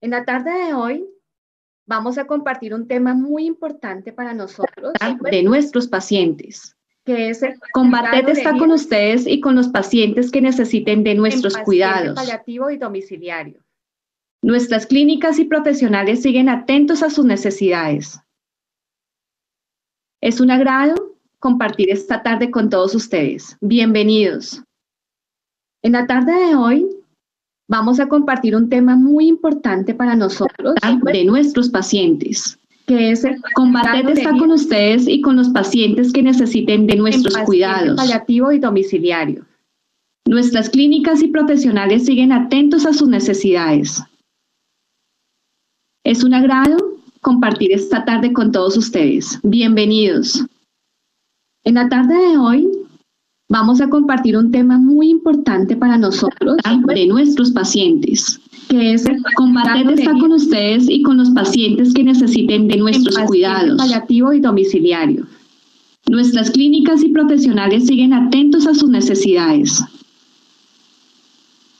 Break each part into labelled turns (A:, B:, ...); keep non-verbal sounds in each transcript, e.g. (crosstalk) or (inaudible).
A: En la tarde de hoy vamos a compartir un tema muy importante para nosotros,
B: de nuestros pacientes.
A: que es el
B: Combatet está con ustedes y con los pacientes que necesiten de nuestros cuidados.
A: paliativo y domiciliario.
B: Nuestras clínicas y profesionales siguen atentos a sus necesidades. Es un agrado compartir esta tarde con todos ustedes. Bienvenidos. En la tarde de hoy vamos a compartir un tema muy importante para nosotros, de nuestros pacientes.
A: que es el
B: Combatet está con ustedes y con los pacientes que necesiten de nuestros cuidados.
A: paliativo y domiciliario.
B: Nuestras clínicas y profesionales siguen atentos a sus necesidades. Es un agrado compartir esta tarde con todos ustedes. Bienvenidos. En la tarde de hoy vamos a compartir un tema muy importante para nosotros, de nuestros pacientes.
A: que es el
B: Combatet está con ustedes y con los pacientes que necesiten de nuestros cuidados.
A: paliativo y domiciliario.
B: Nuestras clínicas y profesionales siguen atentos a sus necesidades.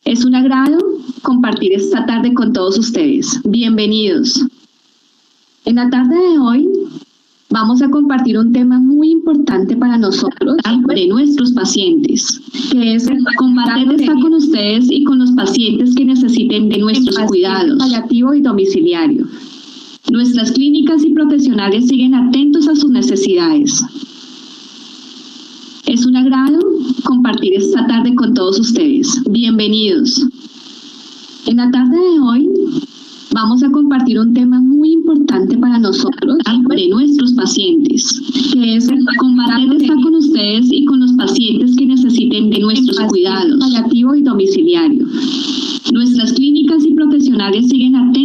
B: Es un agrado compartir esta tarde con todos ustedes. Bienvenidos. En la tarde de hoy vamos a compartir un tema muy importante para nosotros, de nuestros pacientes.
A: que es el
B: Combatet está con ustedes y con los pacientes que necesiten de nuestros cuidados.
A: paliativo y domiciliario.
B: Nuestras clínicas y profesionales siguen atentos a sus necesidades. Es un agrado compartir esta tarde con todos ustedes. Bienvenidos. En la tarde de hoy vamos a compartir un tema muy importante para nosotros, de nuestros pacientes.
A: que es el
B: Combatet está con ustedes y con los pacientes que necesiten de nuestros cuidados.
A: paliativo y domiciliario.
B: Nuestras clínicas y profesionales siguen atentos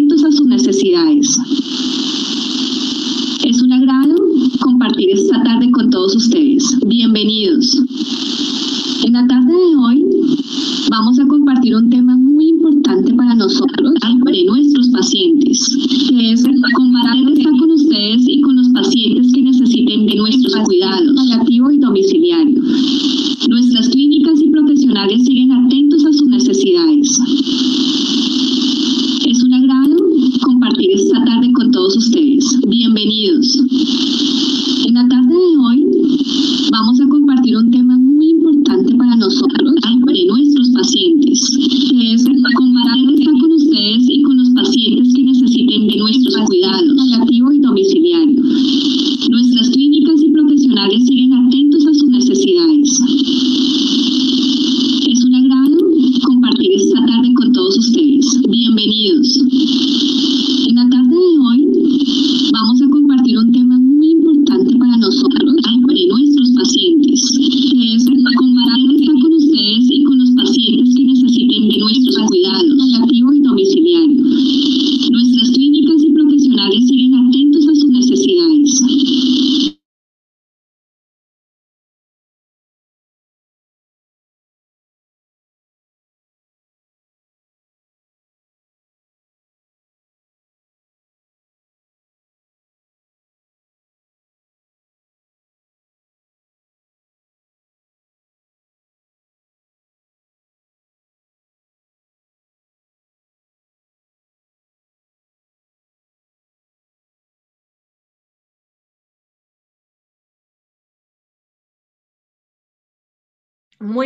A: you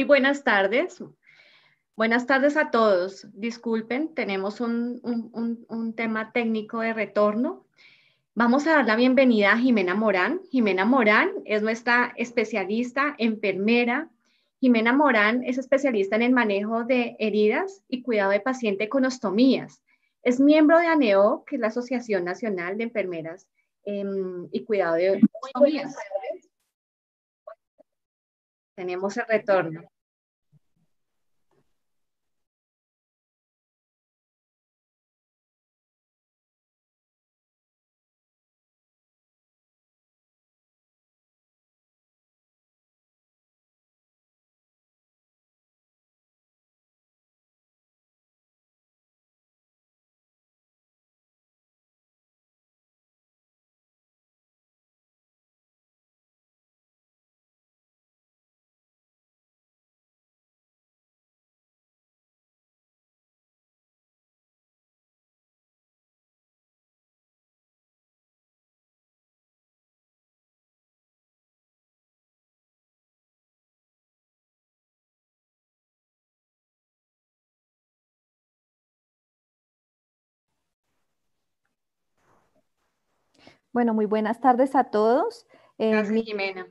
A: buenas tardes. Buenas tardes a todos. Disculpen, tenemos un, un- un- un tema técnico de retorno. Vamos a dar la bienvenida a Jimena Morán. Jimena Morán es nuestra especialista, enfermera. Jimena Morán es especialista en el manejo de heridas y cuidado de paciente con ostomías. Es miembro de ANEO, que es la Asociación Nacional de Enfermeras em, y Cuidado de Ostomías. Tenemos el retorno.
C: Bueno, muy buenas tardes a todos.
B: Eh, Gracias, Jimena.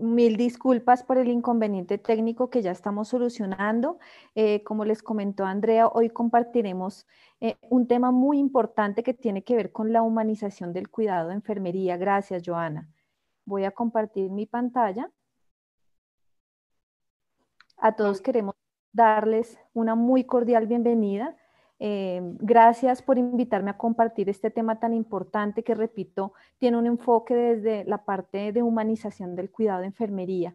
C: Mil disculpas por el inconveniente técnico que ya estamos solucionando. Eh, como les comentó Andrea, hoy compartiremos eh, un tema muy importante que tiene que ver con la humanización del cuidado de enfermería. Gracias, Joana. Voy a compartir mi pantalla. A todos queremos darles una muy cordial bienvenida. Eh, gracias por invitarme a compartir este tema tan importante que, repito, tiene un enfoque desde la parte de humanización del cuidado de enfermería.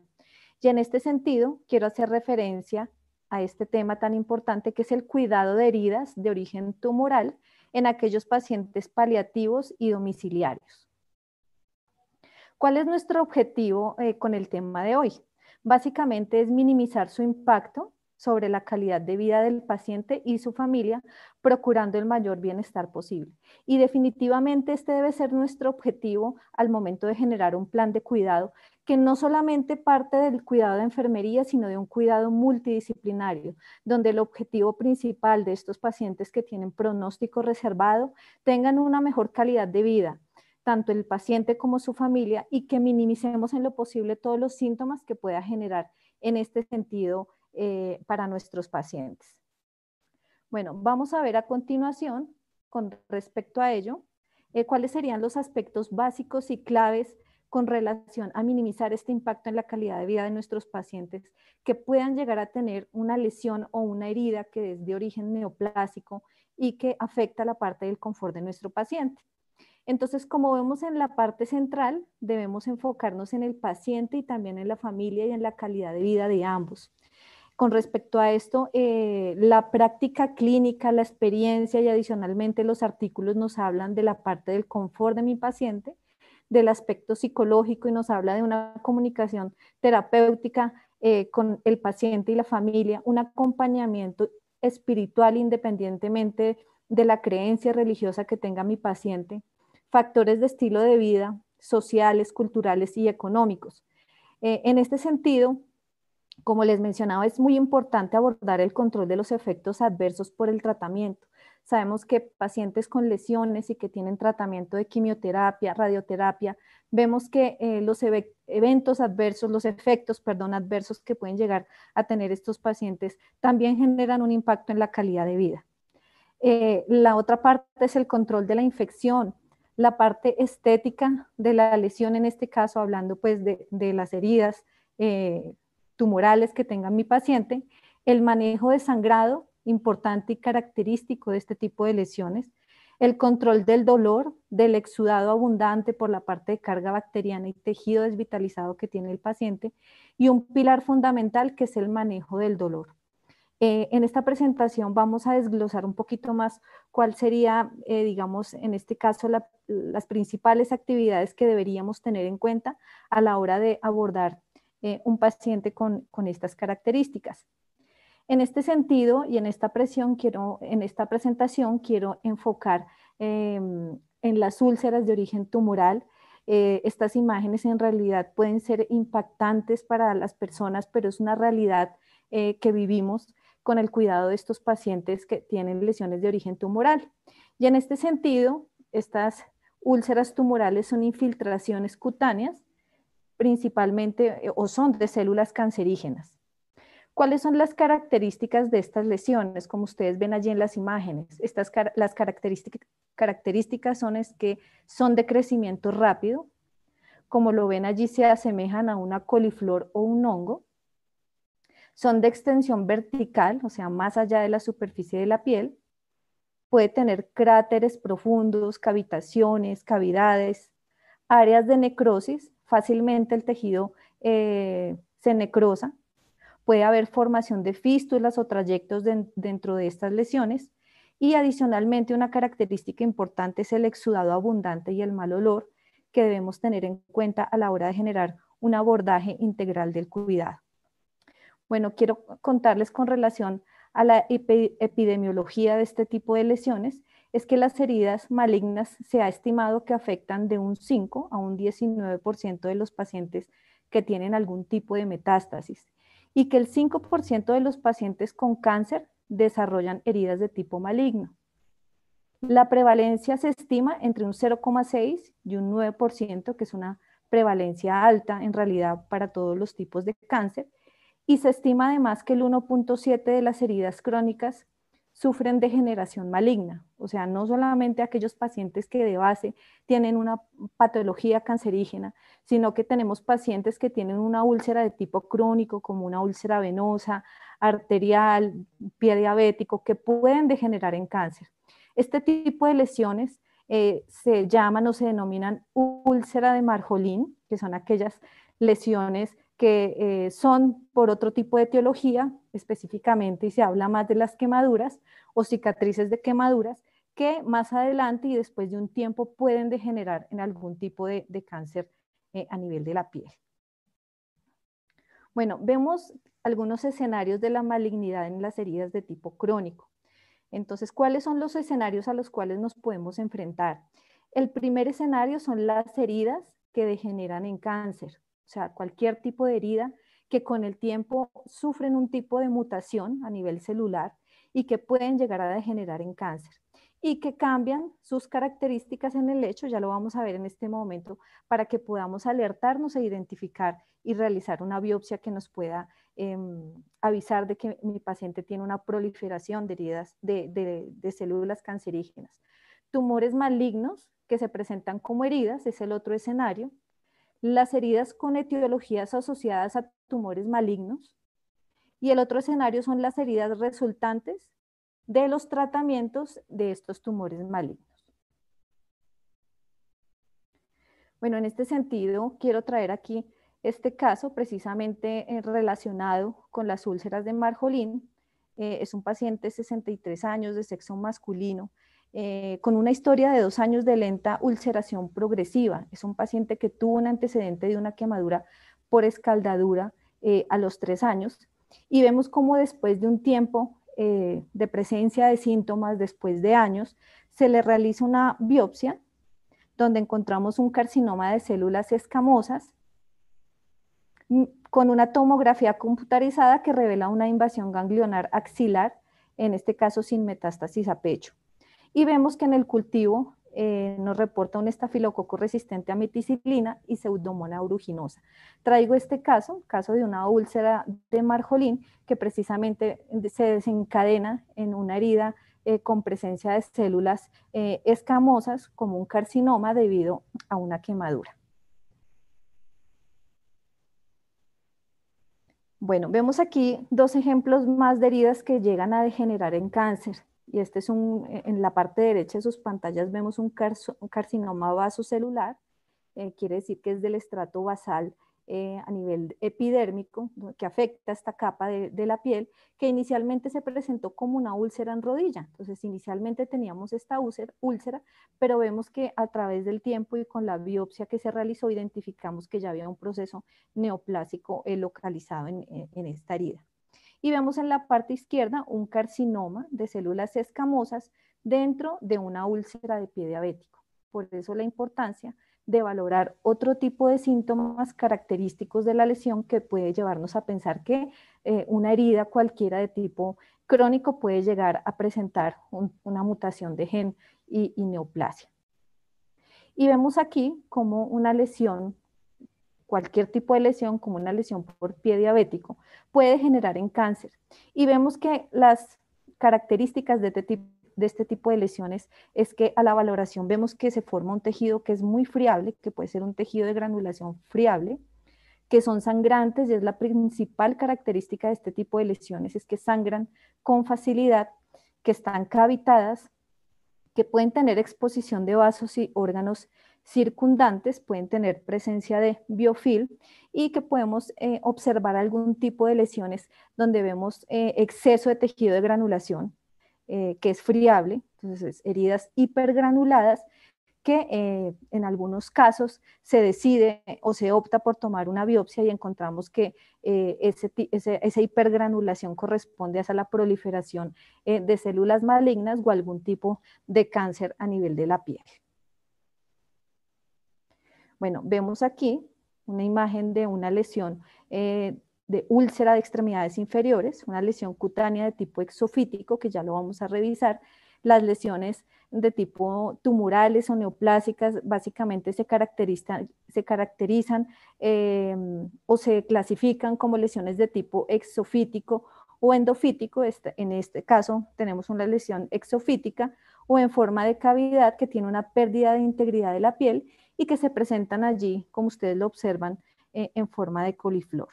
C: Y en este sentido, quiero hacer referencia a este tema tan importante que es el cuidado de heridas de origen tumoral en aquellos pacientes paliativos y domiciliarios. ¿Cuál es nuestro objetivo eh, con el tema de hoy? Básicamente es minimizar su impacto sobre la calidad de vida del paciente y su familia, procurando el mayor bienestar posible. Y definitivamente este debe ser nuestro objetivo al momento de generar un plan de cuidado que no solamente parte del cuidado de enfermería, sino de un cuidado multidisciplinario, donde el objetivo principal de estos pacientes que tienen pronóstico reservado tengan una mejor calidad de vida, tanto el paciente como su familia, y que minimicemos en lo posible todos los síntomas que pueda generar en este sentido eh, para nuestros pacientes. Bueno, vamos a ver a continuación, con respecto a ello, eh, cuáles serían los aspectos básicos y claves con relación a minimizar este impacto en la calidad de vida de nuestros pacientes que puedan llegar a tener una lesión o una herida que es de origen neoplásico y que afecta la parte del confort de nuestro paciente. Entonces, como vemos en la parte central, debemos enfocarnos en el paciente y también en la familia y en la calidad de vida de ambos. Con respecto a esto, eh, la práctica clínica, la experiencia y adicionalmente los artículos nos hablan de la parte del confort de mi paciente, del aspecto psicológico y nos habla de una comunicación terapéutica eh, con el paciente y la familia, un acompañamiento espiritual independientemente de la creencia religiosa que tenga mi paciente, factores de estilo de vida, sociales, culturales y económicos. Eh, en este sentido, como les mencionaba, es muy importante abordar el control de los efectos adversos por el tratamiento. Sabemos que pacientes con lesiones y que tienen tratamiento de quimioterapia, radioterapia, vemos que eh, los eventos adversos, los efectos, perdón, adversos que pueden llegar a tener estos pacientes también generan un impacto en la calidad de vida. Eh, la otra parte es el control de la infección, la parte estética de la lesión, en este caso hablando pues de, las heridas, eh, tumorales que tenga mi paciente, el manejo de sangrado, importante y característico de este tipo de lesiones, el control del dolor, del exudado abundante por la parte de carga bacteriana y tejido desvitalizado que tiene el paciente, y un pilar fundamental que es el manejo del dolor. Eh, en esta presentación vamos a desglosar un poquito más cuál sería, eh, digamos, en este caso, las principales actividades que deberíamos tener en cuenta a la hora de abordar eh, un paciente con, estas características. En este sentido y en esta, presión quiero, en esta presentación quiero enfocar em, en las úlceras de origen tumoral. Eh, estas imágenes en realidad pueden ser impactantes para las personas, pero es una realidad eh, que vivimos con el cuidado de estos pacientes que tienen lesiones de origen tumoral. Y en este sentido, estas úlceras tumorales son infiltraciones cutáneas principalmente eh, o son de células cancerígenas. ¿Cuáles son las características de estas lesiones? Como ustedes ven allí en las imágenes, estas las características, características son es que son de crecimiento rápido, como lo ven allí se asemejan a una coliflor o un hongo, son de extensión vertical, o sea, más allá de la superficie de la piel, puede tener cráteres profundos, cavitaciones, cavidades, áreas de necrosis, fácilmente el tejido eh, se necrosa, puede haber formación de fístulas o trayectos dentro de estas lesiones y adicionalmente una característica importante es el exudado abundante y el mal olor que debemos tener en cuenta a la hora de generar un abordaje integral del cuidado. Bueno, quiero contarles con relación a la epidemiología de este tipo de lesiones es que las heridas malignas se ha estimado que afectan de un 5 a un 19% de los pacientes que tienen algún tipo de metástasis y que el 5% de los pacientes con cáncer desarrollan heridas de tipo maligno. La prevalencia se estima entre un 0,6 y un 9%, que es una prevalencia alta en realidad para todos los tipos de cáncer, y se estima además que el 1.7 de las heridas crónicas sufren degeneración maligna, o sea, no solamente aquellos pacientes que de base tienen una patología cancerígena, sino que tenemos pacientes que tienen una úlcera de tipo crónico, como una úlcera venosa, arterial, pie diabético, que pueden degenerar en cáncer. Este tipo de lesiones eh, se llaman o se denominan úlcera de Marjolín, que son aquellas lesiones que eh, son por otro tipo de etiología, específicamente, y se habla más de las quemaduras o cicatrices de quemaduras, que más adelante y después de un tiempo pueden degenerar en algún tipo de, cáncer eh, a nivel de la piel. Bueno, vemos algunos escenarios de la malignidad en las heridas de tipo crónico. Entonces, ¿cuáles son los escenarios a los cuales nos podemos enfrentar? El primer escenario son las heridas que degeneran en cáncer o sea, cualquier tipo de herida que con el tiempo sufren un tipo de mutación a nivel celular y que pueden llegar a degenerar en cáncer y que cambian sus características en el hecho, ya lo vamos a ver en este momento, para que podamos alertarnos e identificar y realizar una biopsia que nos pueda em, avisar de que mi paciente tiene una proliferación de heridas de células cancerígenas. Tumores malignos que se presentan como heridas es el otro escenario las heridas con etiologías asociadas a tumores malignos y el otro escenario son las heridas resultantes de los tratamientos de estos tumores malignos. Bueno, en este sentido, quiero traer aquí este caso precisamente eh, relacionado con las úlceras de Marjolín. Eh, es un paciente de 63 años de sexo masculino eh, con una historia de dos años de lenta ulceración progresiva. Es un paciente que tuvo un antecedente de una quemadura por escaldadura eh, a los tres años y vemos cómo después de un tiempo eh, de presencia de síntomas, después de años, se le realiza una biopsia donde encontramos un carcinoma de células escamosas mm, con una tomografía computarizada que revela una invasión ganglionar axilar, en este caso sin metástasis a pecho y vemos que en el cultivo eh, nos reporta un estafilococo resistente a meticilina y pseudomonas aeruginosa. Traigo este caso, caso de una úlcera de marjolín que precisamente se desencadena en una herida eh, con presencia de células eh, escamosas como un carcinoma debido a una quemadura. Bueno, vemos aquí dos ejemplos más de heridas que llegan a degenerar en cáncer y este es un, e, en la parte derecha de sus pantallas vemos un, carcinoma vasocelular, eh, quiere decir que es del estrato basal eh, a nivel epidérmico, que afecta esta capa de, la piel, que inicialmente se presentó como una úlcera en rodilla. Entonces, inicialmente teníamos esta úlcera, úlcera, pero vemos que a través del tiempo y con la biopsia que se realizó, identificamos que ya había un proceso neoplásico eh, localizado en esta herida y vemos en la parte izquierda un carcinoma de células escamosas dentro de una úlcera de pie diabético. Por eso la importancia de valorar otro tipo de síntomas característicos de la lesión que puede llevarnos a pensar que eh, una herida cualquiera de tipo crónico puede llegar a presentar una mutación de gen y, y neoplasia. Y vemos aquí como una lesión cualquier tipo de lesión, como una lesión por pie diabético, puede generar en cáncer. Y vemos que las características de este, tipo, de este tipo de lesiones es que a la valoración vemos que se forma un tejido que es muy friable, que puede ser un tejido de granulación friable, que son sangrantes y es la principal característica de este tipo de lesiones, es que sangran con facilidad, que están cavitadas, que pueden tener exposición de vasos y órganos circundantes pueden tener presencia de biofilm y que podemos eh, observar algún tipo de lesiones donde vemos eh, exceso de tejido de granulación, eh, que es friable, entonces heridas hipergranuladas, que en algunos casos se decide o se opta por tomar una biopsia y encontramos que esa hipergranulación corresponde a la proliferación de células malignas o algún tipo de cáncer a nivel de la piel. Bueno, vemos aquí una imagen de una lesión eh, de úlcera de extremidades inferiores, una lesión cutánea de tipo exofítico, que ya lo vamos a revisar, Las lesiones de tipo tumorales o neoplásicas básicamente se caracterizan, em, o se clasifican como lesiones de tipo exofítico o endofítico. Este, en este caso tenemos una lesión exofítica o en forma de cavidad que tiene una pérdida de integridad de la piel y que se presentan allí, como ustedes lo observan, eh, en forma de coliflor.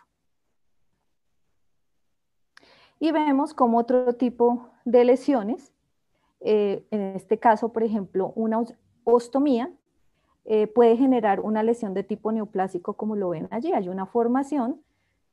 C: Y vemos como otro tipo de lesiones, eh, en este caso, por ejemplo, una ostomía, eh, puede generar una lesión de tipo neoplásico, como lo ven allí. Hay una formación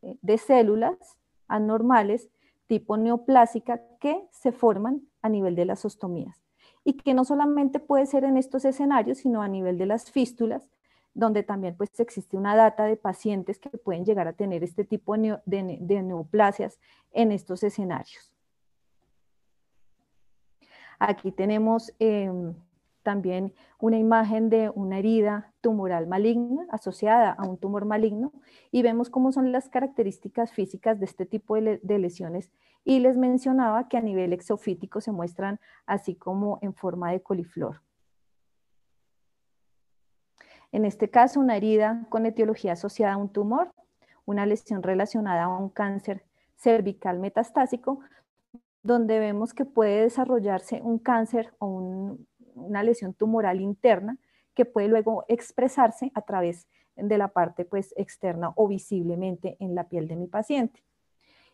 C: de células anormales tipo neoplásica que se forman a nivel de las ostomías y que no solamente puede ser en estos escenarios, sino a nivel de las fístulas, donde también pues existe una data de pacientes que pueden llegar a tener este tipo de, neoplasias en estos escenarios. Aquí tenemos em, también una imagen de una herida tumoral maligna asociada a un tumor maligno y vemos cómo son las características físicas de este tipo de, lesiones y les mencionaba que a nivel exofítico se muestran así como en forma de coliflor. En este caso, una herida con etiología asociada a un tumor, una lesión relacionada a un cáncer cervical metastásico, donde vemos que puede desarrollarse un cáncer o un, una lesión tumoral interna que puede luego expresarse a través de la parte pues externa o visiblemente en la piel de mi paciente.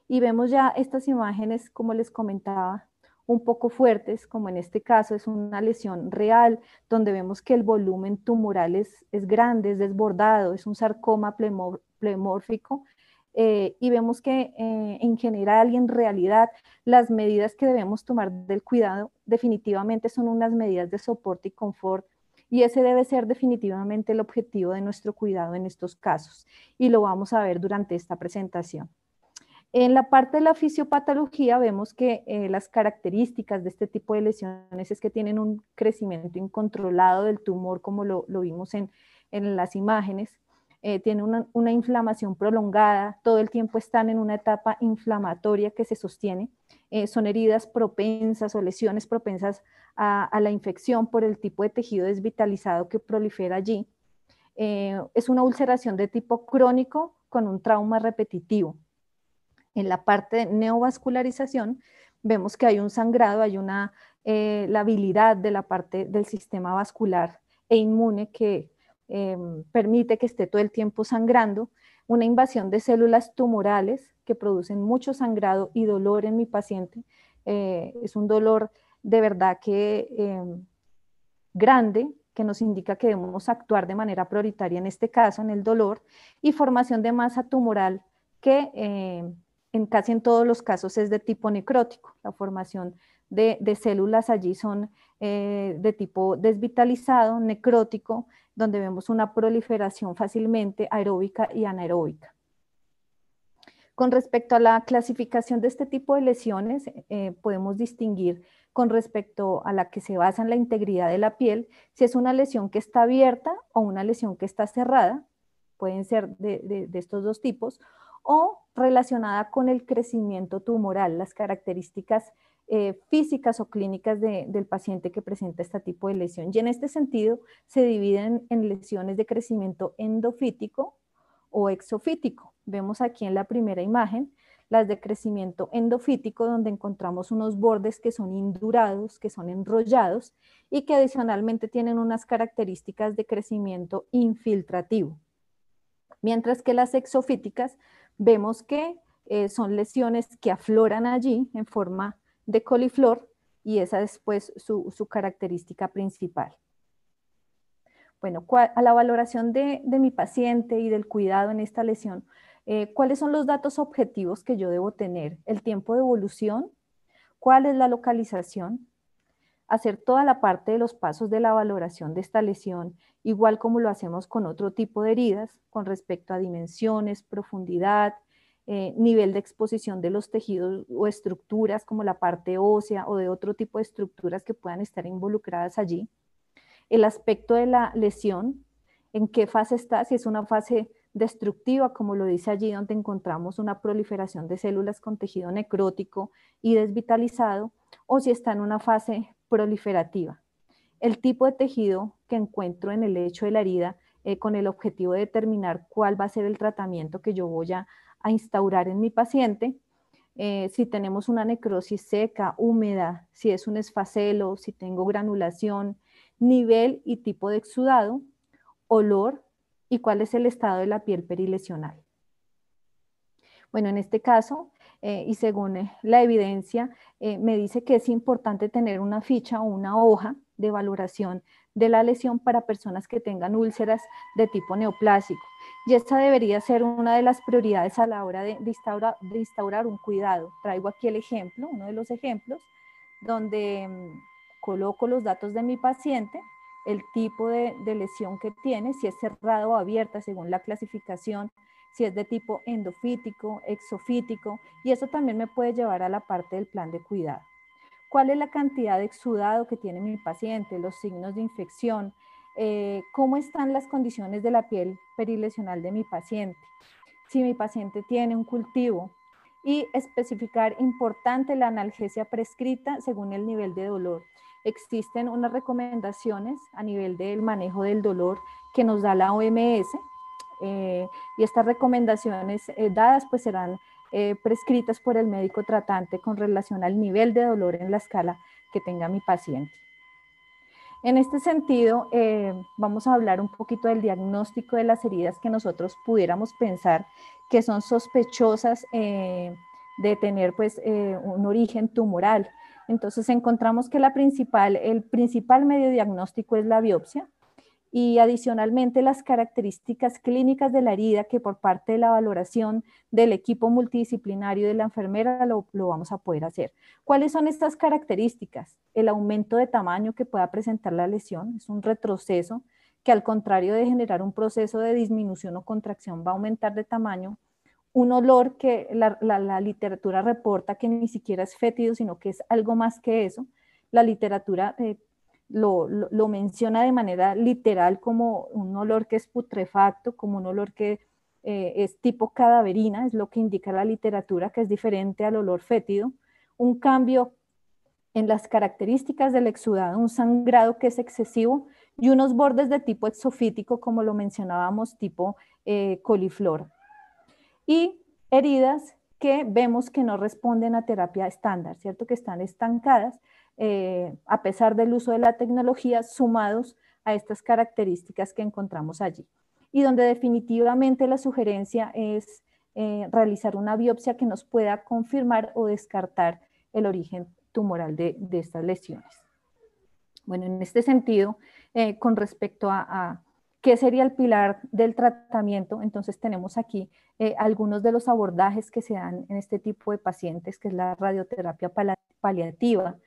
C: Y vemos ya estas imágenes, como les comentaba, un poco fuertes, como en este caso es una lesión real, donde vemos que el volumen tumoral es, grande, es desbordado, es un sarcoma plemórfico, eh, y vemos que eh, en general y en realidad las medidas que debemos tomar del cuidado definitivamente son unas medidas de soporte y confort y ese debe ser definitivamente el objetivo de nuestro cuidado en estos casos y lo vamos a ver durante esta presentación. En la parte de la fisiopatología vemos que eh, las características de este tipo de lesiones es que tienen un crecimiento incontrolado del tumor como lo, vimos en, en las imágenes, eh, tienen una, inflamación prolongada, todo el tiempo están en una etapa inflamatoria que se sostiene, eh, son heridas propensas o lesiones propensas a, la infección por el tipo de tejido desvitalizado que prolifera allí. Eh, es una ulceración de tipo crónico con un trauma repetitivo. En la parte de neovascularización vemos que hay un sangrado, hay una la habilidad de la parte del sistema vascular e inmune que Em, permite que esté todo el tiempo sangrando, una invasión de células tumorales que producen mucho sangrado y dolor en mi paciente. Eh, es un dolor de verdad que em, grande, que nos indica que debemos actuar de manera prioritaria en este caso, en el dolor, y formación de masa tumoral que em, en casi en todos los casos es de tipo necrótico. La formación de, células allí son eh, de tipo desvitalizado, necrótico, donde vemos una proliferación fácilmente aeróbica y anaeróbica. Con respecto a la clasificación de este tipo de lesiones, eh, podemos distinguir con respecto a la que se basa en la integridad de la piel, si es una lesión que está abierta o una lesión que está cerrada, pueden ser de estos dos tipos, o relacionada con el crecimiento tumoral, las características eh, físicas o clínicas del paciente que presenta este tipo de lesión. Y en este sentido se dividen en lesiones de crecimiento endofítico o exofítico. Vemos aquí en la primera imagen las de crecimiento endofítico, donde encontramos unos bordes que son indurados, que son enrollados y que adicionalmente tienen unas características de crecimiento infiltrativo. Mientras que las exofíticas vemos que eh, son lesiones que afloran allí en forma de coliflor y esa es pues su, característica principal. Bueno, a la valoración de, mi paciente y del cuidado en esta lesión, eh, ¿cuáles son los datos objetivos que yo debo tener? El tiempo de evolución, cuál es la localización, hacer toda la parte de los pasos de la valoración de esta lesión, igual como lo hacemos con otro tipo de heridas, con respecto a dimensiones, profundidad, eh, nivel de exposición de los tejidos o estructuras como la parte ósea o de otro tipo de estructuras que puedan estar involucradas allí. El aspecto de la lesión, en qué fase está, si es una fase destructiva, como lo dice allí, donde encontramos una proliferación de células con tejido necrótico y desvitalizado, o si está en una fase proliferativa. El tipo de tejido que encuentro en el lecho de la herida eh, con el objetivo de determinar cuál va a ser el tratamiento que yo voy a, instaurar en mi paciente. Eh, si tenemos una necrosis seca, húmeda, si es un esfacelo, si tengo granulación, nivel y tipo de exudado, olor y cuál es el estado de la piel perilesional. Bueno, en este caso, eh, y según eh, la evidencia, me dice que es importante tener una ficha o una hoja de valoración de la lesión para personas que tengan úlceras de tipo neoplásico. Y esta debería ser una de las prioridades a la hora de, instaurar, un cuidado. Traigo aquí el ejemplo, uno de los ejemplos, donde mm, coloco los datos de mi paciente, el tipo de, de lesión que tiene, si es cerrado o abierta según la clasificación si es de tipo endofítico, exofítico, y eso también me puede llevar a la parte del plan de cuidado. ¿Cuál es la cantidad de exudado que tiene mi paciente? Los signos de infección, eh, cómo están las condiciones de la piel perilesional de mi paciente, si mi paciente tiene un cultivo y especificar importante la analgesia prescrita según el nivel de dolor. Existen unas recomendaciones a nivel del manejo del dolor que nos da la OMS, eh, y estas recomendaciones eh, dadas pues serán eh, prescritas por el médico tratante con relación al nivel de dolor en la escala que tenga mi paciente. En este sentido, vamos a hablar un poquito del diagnóstico de las heridas que nosotros pudiéramos pensar que son sospechosas de tener pues un origen tumoral. Entonces encontramos que la principal, el principal medio diagnóstico es la biopsia, y adicionalmente las características clínicas de la herida que por parte de la valoración del equipo multidisciplinario de la enfermera lo, vamos a poder hacer. ¿Cuáles son estas características? El aumento de tamaño que pueda presentar la lesión, es un retroceso que al contrario de generar un proceso de disminución o contracción va a aumentar de tamaño, un olor que la, literatura reporta que ni siquiera es fétido, sino que es algo más que eso. La literatura eh, lo, menciona de manera literal como un olor que es putrefacto, como un olor que eh, es tipo cadaverina, es lo que indica la literatura, que es diferente al olor fétido. Un cambio en las características del exudado, un sangrado que es excesivo y unos bordes de tipo exofítico, como lo mencionábamos, tipo eh, coliflor. Y heridas que vemos que no responden a terapia estándar, ¿cierto? Que están estancadas eh, a pesar del uso de la tecnología, sumados a estas características que encontramos allí. Y donde definitivamente la sugerencia es eh, realizar una biopsia que nos pueda confirmar o descartar el origen tumoral de, estas lesiones. Bueno, en este sentido, eh, con respecto a, qué sería el pilar del tratamiento, entonces tenemos aquí algunos de los abordajes que se dan en este tipo de pacientes, que es la radioterapia paliativa,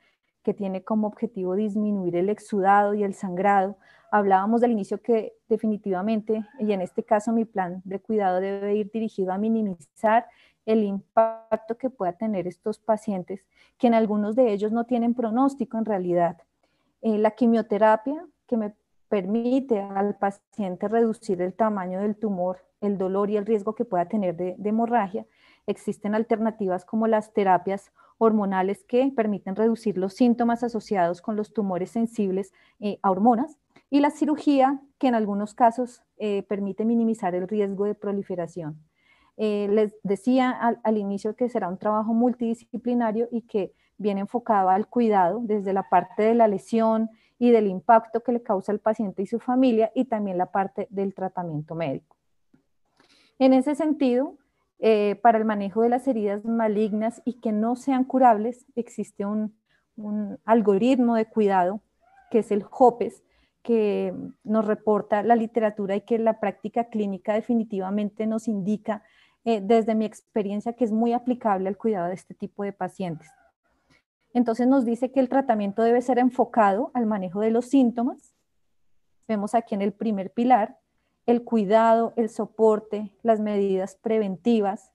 C: que tiene como objetivo disminuir el exudado y el sangrado. Hablábamos del inicio que definitivamente, y en este caso mi plan de cuidado debe ir dirigido a minimizar el impacto que pueda tener estos pacientes, que en algunos de ellos no tienen pronóstico en realidad. Eh, la quimioterapia que me permite al paciente reducir el tamaño del tumor, el dolor y el riesgo que pueda tener de hemorragia. Existen alternativas como las terapias hormonales que permiten reducir los síntomas asociados con los tumores sensibles eh, a hormonas y la cirugía que en algunos casos eh, permite minimizar el riesgo de proliferación. Eh, les decía al, inicio que será un trabajo multidisciplinario y que viene enfocado al cuidado desde la parte de la lesión y del impacto que le causa al paciente y su familia y también la parte del tratamiento médico. En ese sentido, eh, para el manejo de las heridas malignas y que no sean curables, existe un, algoritmo de cuidado que es el HOPES, que nos reporta la literatura y que la práctica clínica definitivamente nos indica eh, desde mi experiencia que es muy aplicable al cuidado de este tipo de pacientes. Entonces nos dice que el tratamiento debe ser enfocado al manejo de los síntomas. Vemos aquí en el primer pilar, el cuidado, el soporte, las medidas preventivas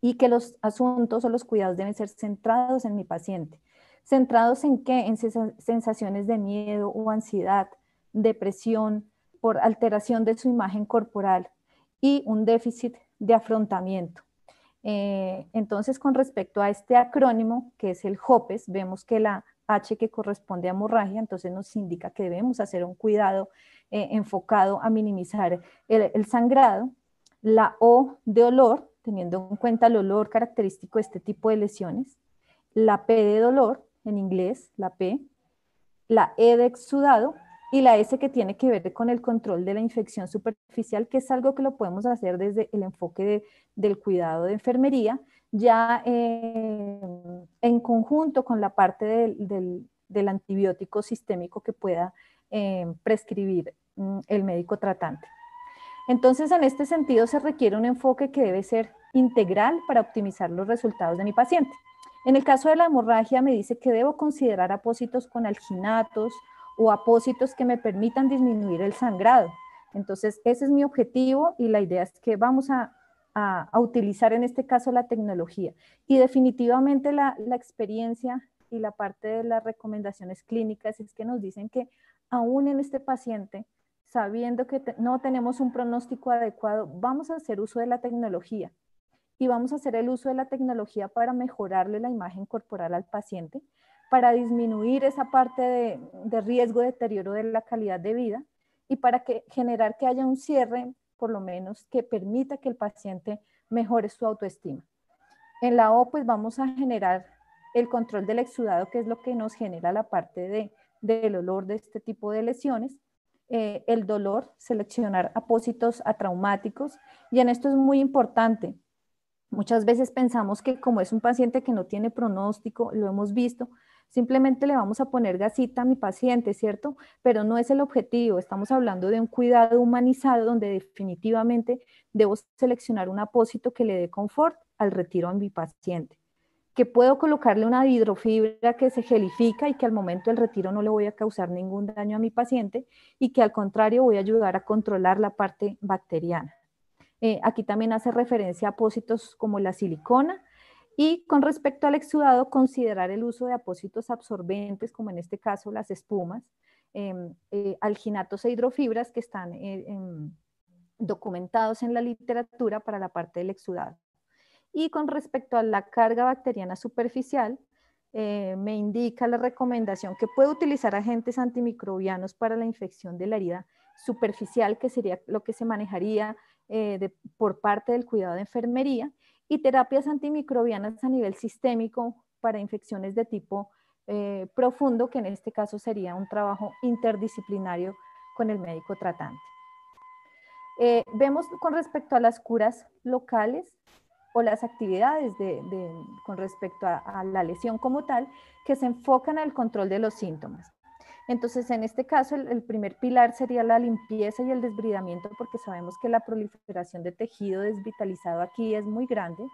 C: y que los asuntos o los cuidados deben ser centrados en mi paciente. ¿Centrados en qué? En sensaciones de miedo o ansiedad, depresión, por alteración de su imagen corporal y un déficit de afrontamiento. Eh, entonces, con respecto a este acrónimo, que es el HOPES, vemos que la H que corresponde a hemorragia, entonces nos indica que debemos hacer un cuidado eh, enfocado a minimizar el, sangrado. La O de olor, teniendo en cuenta el olor característico de este tipo de lesiones. La P de dolor, en inglés, la P. La E de exudado y la S que tiene que ver con el control de la infección superficial, que es algo que lo podemos hacer desde el enfoque del cuidado de enfermería, ya eh, en conjunto con la parte del, antibiótico sistémico que pueda eh, prescribir mm, el médico tratante. Entonces, en este sentido, se requiere un enfoque que debe ser integral para optimizar los resultados de mi paciente. En el caso de la hemorragia, me dice que debo considerar apósitos con alginatos o apósitos que me permitan disminuir el sangrado. Entonces, ese es mi objetivo y la idea es que vamos a, utilizar en este caso la tecnología. Y definitivamente la, experiencia y la parte de las recomendaciones clínicas es que nos dicen que aún en este paciente, sabiendo que no tenemos un pronóstico adecuado, vamos a hacer uso de la tecnología y vamos a hacer el uso de la tecnología para mejorarle la imagen corporal al paciente para disminuir esa parte de, riesgo de deterioro de la calidad de vida y para que, generar que haya un cierre, por lo menos, que permita que el paciente mejore su autoestima. En la O, pues vamos a generar el control del exudado, que es lo que nos genera la parte de, del olor de este tipo de lesiones. Eh, el dolor, seleccionar apósitos atraumáticos. Y en esto es muy importante. Muchas veces pensamos que como es un paciente que no tiene pronóstico, lo hemos visto, Simplemente le vamos a poner gasita a mi paciente, ¿cierto? Pero no es el objetivo. Estamos hablando de un cuidado humanizado donde definitivamente debo seleccionar un apósito que le dé confort al retiro a mi paciente. Que puedo colocarle una hidrofibra que se gelifica y que al momento del retiro no le voy a causar ningún daño a mi paciente y que al contrario voy a ayudar a controlar la parte bacteriana. Eh, aquí también hace referencia a apósitos como la silicona, y con respecto al exudado, considerar el uso de apósitos absorbentes, como en este caso las espumas, em, eh, alginatos e hidrofibras que están eh, em, documentados en la literatura para la parte del exudado. Y con respecto a la carga bacteriana superficial, eh, me indica la recomendación que puede utilizar agentes antimicrobianos para la infección de la herida superficial, que sería lo que se manejaría por parte del cuidado de enfermería, y terapias antimicrobianas a nivel sistémico para infecciones de tipo eh, profundo, que en este caso sería un trabajo interdisciplinario con el médico tratante. Eh, vemos con respecto a las curas locales o las actividades con respecto a, la lesión como tal, que se enfocan al control de los síntomas. Entonces, en este caso, el, primer pilar sería la limpieza y el desbridamiento, porque sabemos que la proliferación de tejido desvitalizado aquí es muy grande.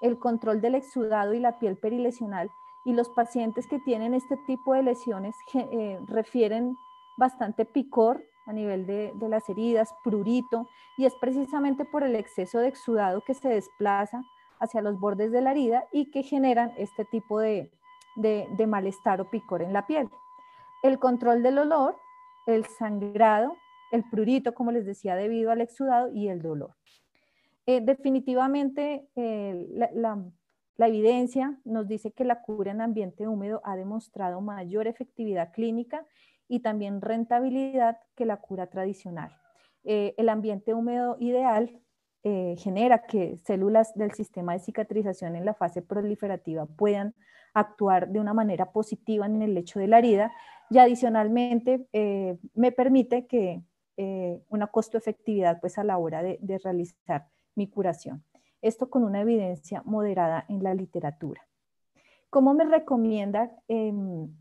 C: El control del exudado y la piel perilesional. Y los pacientes que tienen este tipo de lesiones eh, refieren bastante picor a nivel de, las heridas, prurito, y es precisamente por el exceso de exudado que se desplaza hacia los bordes de la herida y que generan este tipo de malestar o picor en la piel el control del olor, el sangrado, el prurito, como les decía, debido al exudado y el dolor. Eh, definitivamente, eh, la, evidencia nos dice que la cura en ambiente húmedo ha demostrado mayor efectividad clínica y también rentabilidad que la cura tradicional. Eh, el ambiente húmedo ideal genera que células del sistema de cicatrización en la fase proliferativa puedan actuar de una manera positiva en el lecho de la herida y adicionalmente eh, me permite que eh, una costo-efectividad pues a la hora de, realizar mi curación. Esto con una evidencia moderada en la literatura. ¿Cómo me recomienda em,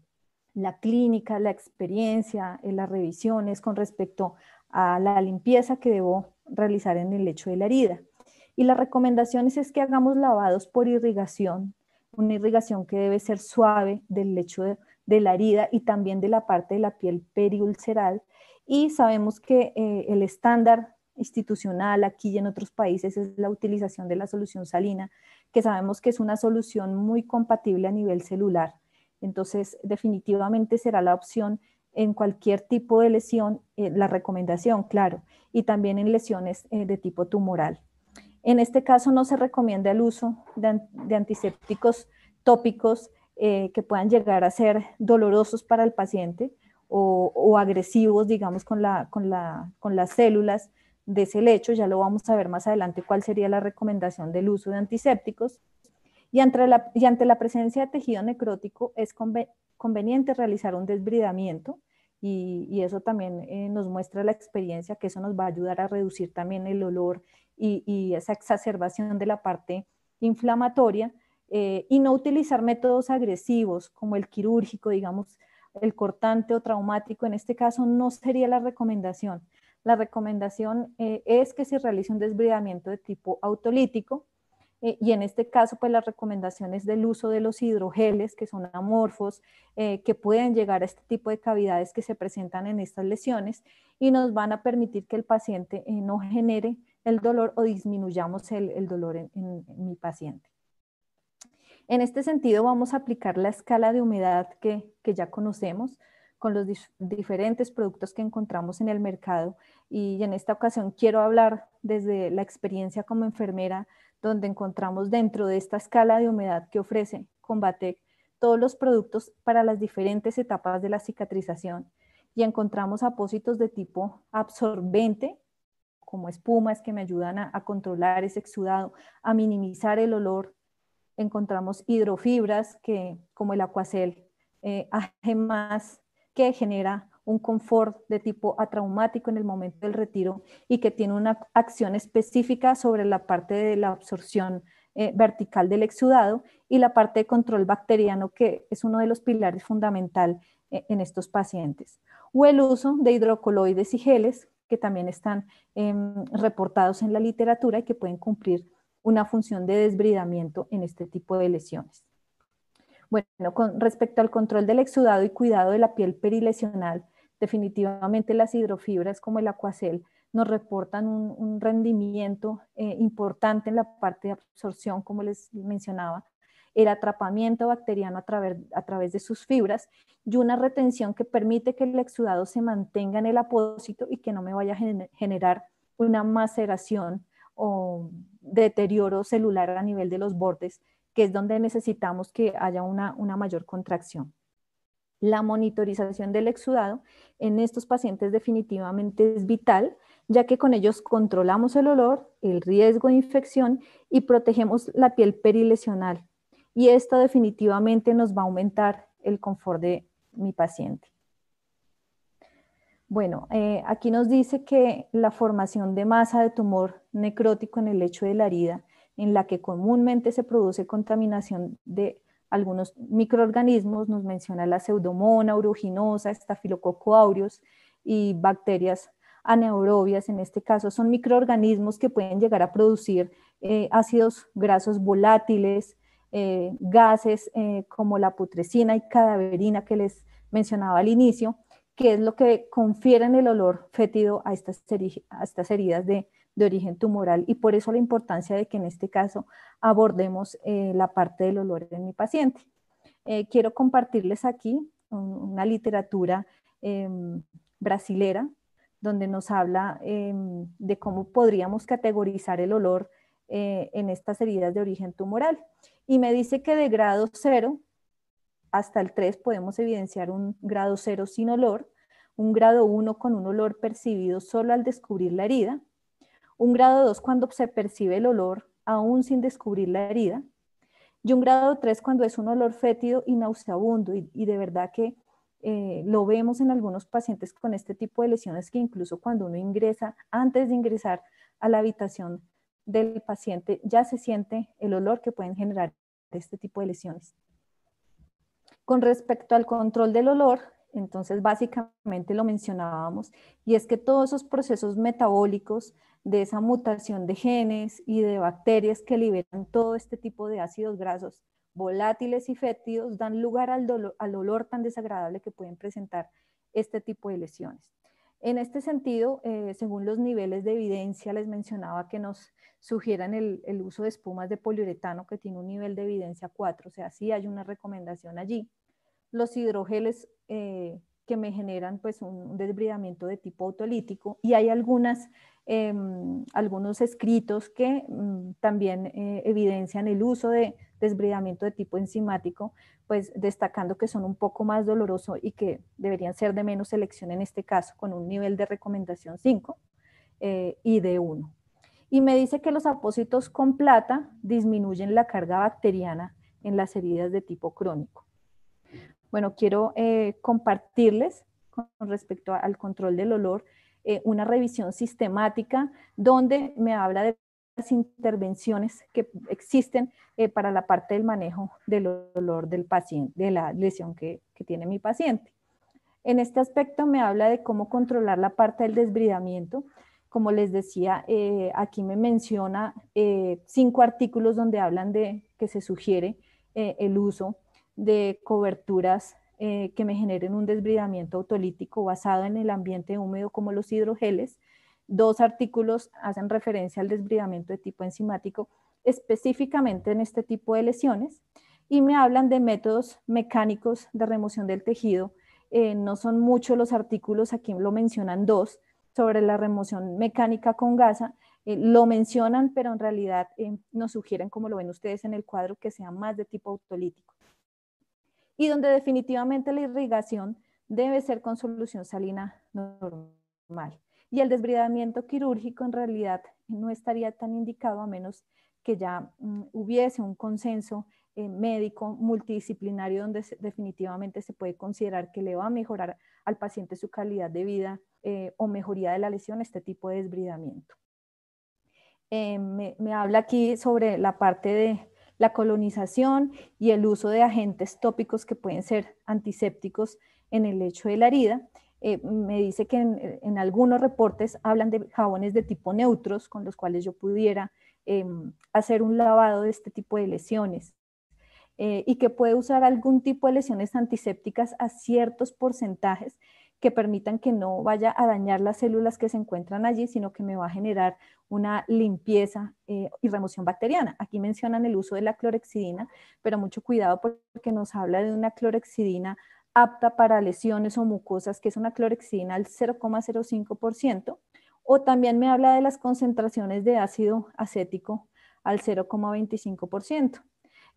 C: la clínica, la experiencia, en las revisiones con respecto a la limpieza que debo realizar en el lecho de la herida? Y las recomendaciones es que hagamos lavados por irrigación, una irrigación que debe ser suave del lecho de, de la herida y también de la parte de la piel periulceral. Y sabemos que eh, el estándar institucional aquí y en otros países es la utilización de la solución salina, que sabemos que es una solución muy compatible a nivel celular. Entonces, definitivamente será la opción en cualquier tipo de lesión, eh, la recomendación, claro, y también en lesiones eh, de tipo tumoral. En este caso no se recomienda el uso de, antisépticos tópicos eh, que puedan llegar a ser dolorosos para el paciente o, agresivos, digamos, con, la, con, la, con las células de ese lecho. Ya lo vamos a ver más adelante cuál sería la recomendación del uso de antisépticos. Y ante la, presencia de tejido necrótico es conveniente realizar un desbridamiento y, eso también eh, nos muestra la experiencia que eso nos va a ayudar a reducir también el olor y, esa exacerbación de la parte inflamatoria eh, y no utilizar métodos agresivos como el quirúrgico, digamos, el cortante o traumático, en este caso no sería la recomendación. La recomendación eh, es que se realice un desbridamiento de tipo autolítico, eh, y en este caso, pues las recomendaciones del uso de los hidrogeles, que son amorfos, eh, que pueden llegar a este tipo de cavidades que se presentan en estas lesiones y nos van a permitir que el paciente eh, no genere el dolor o disminuyamos el, dolor en, mi paciente. En este sentido, vamos a aplicar la escala de humedad que, ya conocemos con los diferentes productos que encontramos en el mercado. Y en esta ocasión quiero hablar desde la experiencia como enfermera donde encontramos dentro de esta escala de humedad que ofrece Combatec todos los productos para las diferentes etapas de la cicatrización y encontramos apósitos de tipo absorbente, como espumas que me ayudan a, controlar ese exudado, a minimizar el olor. Encontramos hidrofibras que, como el acuacel, eh, que genera un confort de tipo atraumático en el momento del retiro y que tiene una acción específica sobre la parte de la absorción eh, vertical del exudado y la parte de control bacteriano, que es uno de los pilares fundamental eh, en estos pacientes. O el uso de hidrocoloides y geles, que también están em, reportados en la literatura y que pueden cumplir una función de desbridamiento en este tipo de lesiones. Bueno, con respecto al control del exudado y cuidado de la piel perilesional, definitivamente las hidrofibras como el acuacel nos reportan un, rendimiento eh, importante en la parte de absorción, como les mencionaba, el atrapamiento bacteriano a través, de sus fibras y una retención que permite que el exudado se mantenga en el apósito y que no me vaya a generar una maceración o deterioro celular a nivel de los bordes, que es donde necesitamos que haya una mayor contracción. La monitorización del exudado en estos pacientes definitivamente es vital, ya que con ellos controlamos el olor, el riesgo de infección y protegemos la piel perilesional. Y esto definitivamente nos va a aumentar el confort de mi paciente. Bueno, eh, aquí nos dice que la formación de masa de tumor necrótico en el lecho de la herida, en la que comúnmente se produce contaminación de algunos microorganismos, nos menciona la pseudomona uruginosa, estafilococo aureus y bacterias anaerobias, en este caso son microorganismos que pueden llegar a producir eh, ácidos grasos volátiles, eh, gases eh, como la putrescina y cadaverina que les mencionaba al inicio, que es lo que confieren el olor fétido a estas, a estas heridas de, de origen tumoral y por eso la importancia de que en este caso abordemos eh, la parte del olor en mi paciente. Eh, quiero compartirles aquí una literatura em, brasilera donde nos habla em, de cómo podríamos categorizar el olor eh, en estas heridas de origen tumoral. Y me dice que de grado 0 hasta el 3 podemos evidenciar un grado 0 sin olor, un grado 1 con un olor percibido solo al descubrir la herida, un grado 2 cuando se percibe el olor aún sin descubrir la herida, y un grado 3 cuando es un olor fétido y nauseabundo, y, de verdad que eh, lo vemos en algunos pacientes con este tipo de lesiones que incluso cuando uno ingresa, antes de ingresar a la habitación del paciente, ya se siente el olor que pueden generar este tipo de lesiones. Con respecto al control del olor, entonces básicamente lo mencionábamos, y es que todos esos procesos metabólicos de esa mutación de genes y de bacterias que liberan todo este tipo de ácidos grasos volátiles y fétidos dan lugar al, olor tan desagradable que pueden presentar este tipo de lesiones. En este sentido, eh, según los niveles de evidencia, les mencionaba que nos sugieran el, uso de espumas de poliuretano que tiene un nivel de evidencia 4, o sea, sí hay una recomendación allí. Los hidrogeles eh, que me generan pues un desbridamiento de tipo autolítico y hay algunas, em, algunos escritos que mm, también eh, evidencian el uso de desbridamiento de tipo enzimático, pues destacando que son un poco más dolorosos y que deberían ser de menos selección en este caso, con un nivel de recomendación 5 eh, y de 1. Y me dice que los apósitos con plata disminuyen la carga bacteriana en las heridas de tipo crónico. Bueno, quiero eh, compartirles con respecto al control del olor eh, una revisión sistemática donde me habla de las intervenciones que existen eh, para la parte del manejo del olor del paciente, de la lesión que, tiene mi paciente. En este aspecto me habla de cómo controlar la parte del desbridamiento. Como les decía, aquí me menciona cinco artículos donde hablan de que se sugiere el uso de coberturas eh, que me generen un desbridamiento autolítico basado en el ambiente húmedo como los hidrogeles. Dos artículos hacen referencia al desbridamiento de tipo enzimático específicamente en este tipo de lesiones y me hablan de métodos mecánicos de remoción del tejido. Eh, no son muchos los artículos, aquí lo mencionan dos, sobre la remoción mecánica con gasa. Eh, lo mencionan, pero en realidad nos sugieren, como lo ven ustedes en el cuadro, que sea más de tipo autolítico y donde definitivamente la irrigación debe ser con solución salina normal. Y el desbridamiento quirúrgico en realidad no estaría tan indicado a menos que ya mm, hubiese un consenso eh, médico multidisciplinario donde definitivamente se puede considerar que le va a mejorar al paciente su calidad de vida eh, o mejoría de la lesión este tipo de desbridamiento. Eh, me habla aquí sobre la parte de la colonización y el uso de agentes tópicos que pueden ser antisépticos en el lecho de la herida. Eh, me dice que en, algunos reportes hablan de jabones de tipo neutros con los cuales yo pudiera em, hacer un lavado de este tipo de lesiones. Eh, y que puede usar algún tipo de lesiones antisépticas a ciertos porcentajes que permitan que no vaya a dañar las células que se encuentran allí, sino que me va a generar una limpieza eh, y remoción bacteriana. Aquí mencionan el uso de la clorexidina, pero mucho cuidado porque nos habla de una clorexidina apta para lesiones o mucosas, que es una clorexidina al 0,05%, o también me habla de las concentraciones de ácido acético al 0,25%.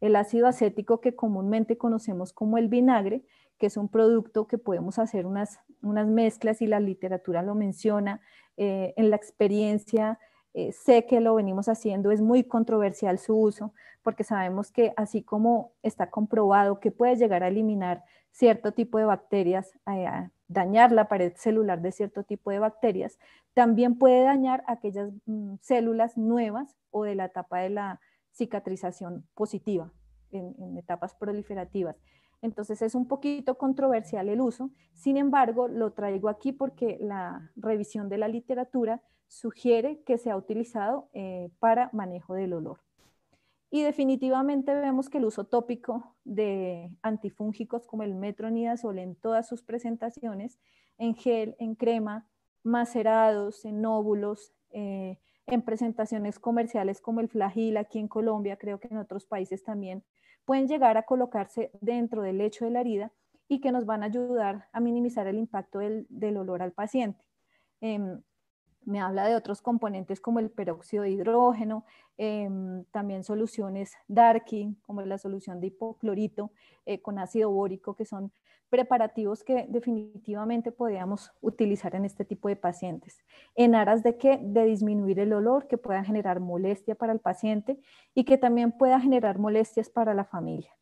C: El ácido acético que comúnmente conocemos como el vinagre que es un producto que podemos hacer unas, unas mezclas y la literatura lo menciona. Eh, en la experiencia eh, sé que lo venimos haciendo, es muy controversial su uso, porque sabemos que así como está comprobado que puede llegar a eliminar cierto tipo de bacterias, eh, a dañar la pared celular de cierto tipo de bacterias, también puede dañar aquellas mm, células nuevas o de la etapa de la cicatrización positiva en etapas proliferativas. Entonces es un poquito controversial el uso, sin embargo lo traigo aquí porque la revisión de la literatura sugiere que se ha utilizado eh, para manejo del olor. Y definitivamente vemos que el uso tópico de antifúngicos como el metronidazol en todas sus presentaciones, en gel, en crema, macerados, en óvulos, eh, en presentaciones comerciales como el flagil aquí en Colombia, creo que en otros países también, pueden llegar a colocarse dentro del lecho de la herida y que nos van a ayudar a minimizar el impacto del, olor al paciente. Em, me habla de otros componentes como el peróxido de hidrógeno, em, también soluciones Darking, como la solución de hipoclorito eh, con ácido bórico, que son preparativos que definitivamente podríamos utilizar en este tipo de pacientes, en aras de que de disminuir el olor que pueda generar molestia para el paciente y que también pueda generar molestias para la familia.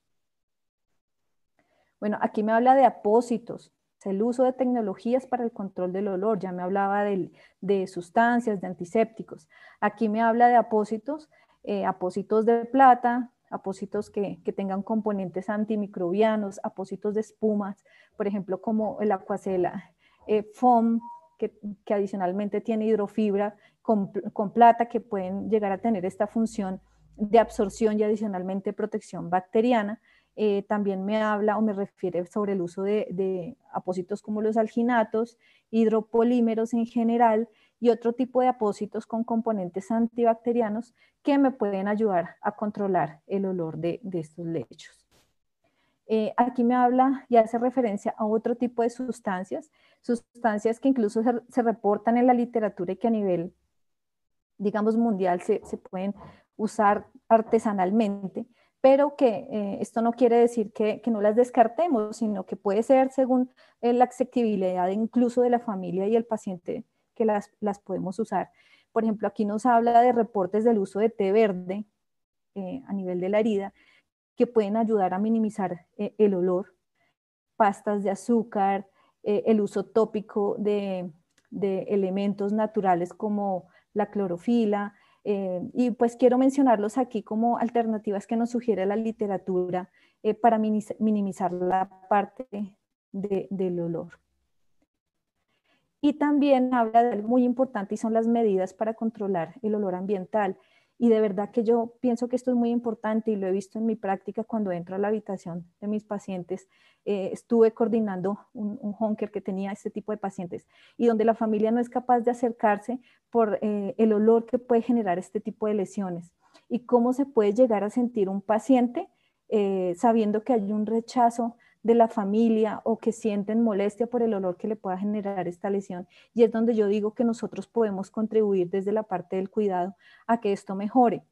C: Bueno, aquí me habla de apósitos, el uso de tecnologías para el control del olor, ya me hablaba de, sustancias, de antisépticos. Aquí me habla de apósitos, eh, apósitos de plata, apósitos que, tengan componentes antimicrobianos, apósitos de espumas, por ejemplo, como el acuacela eh, foam, que, adicionalmente tiene hidrofibra con, con, plata, que pueden llegar a tener esta función de absorción y adicionalmente protección bacteriana. Eh, también me habla o me refiere sobre el uso de, apósitos como los alginatos, hidropolímeros en general y otro tipo de apósitos con componentes antibacterianos que me pueden ayudar a controlar el olor de, estos lechos. Eh, aquí me habla y hace referencia a otro tipo de sustancias, sustancias que incluso se, reportan en la literatura y que a nivel, digamos, mundial se, pueden usar artesanalmente, pero que eh, esto no quiere decir que, no las descartemos, sino que puede ser según eh, la accesibilidad incluso de la familia y el paciente que las, las podemos usar. Por ejemplo, aquí nos habla de reportes del uso de té verde a nivel de la herida que pueden ayudar a minimizar eh, el olor, pastas de azúcar, eh, el uso tópico de, elementos naturales como la clorofila. Eh, y pues quiero mencionarlos aquí como alternativas que nos sugiere la literatura para minimizar la parte del olor. Y también habla de algo muy importante y son las medidas para controlar el olor ambiental. Y de verdad que yo pienso que esto es muy importante y lo he visto en mi práctica cuando entro a la habitación de mis pacientes. Eh, estuve coordinando un, honker que tenía este tipo de pacientes y donde la familia no es capaz de acercarse por eh, el olor que puede generar este tipo de lesiones. Y cómo se puede llegar a sentir un paciente eh, sabiendo que hay un rechazo de la familia o que sienten molestia por el olor que le pueda generar esta lesión. Y es donde yo digo que nosotros podemos contribuir desde la parte del cuidado a que esto mejore.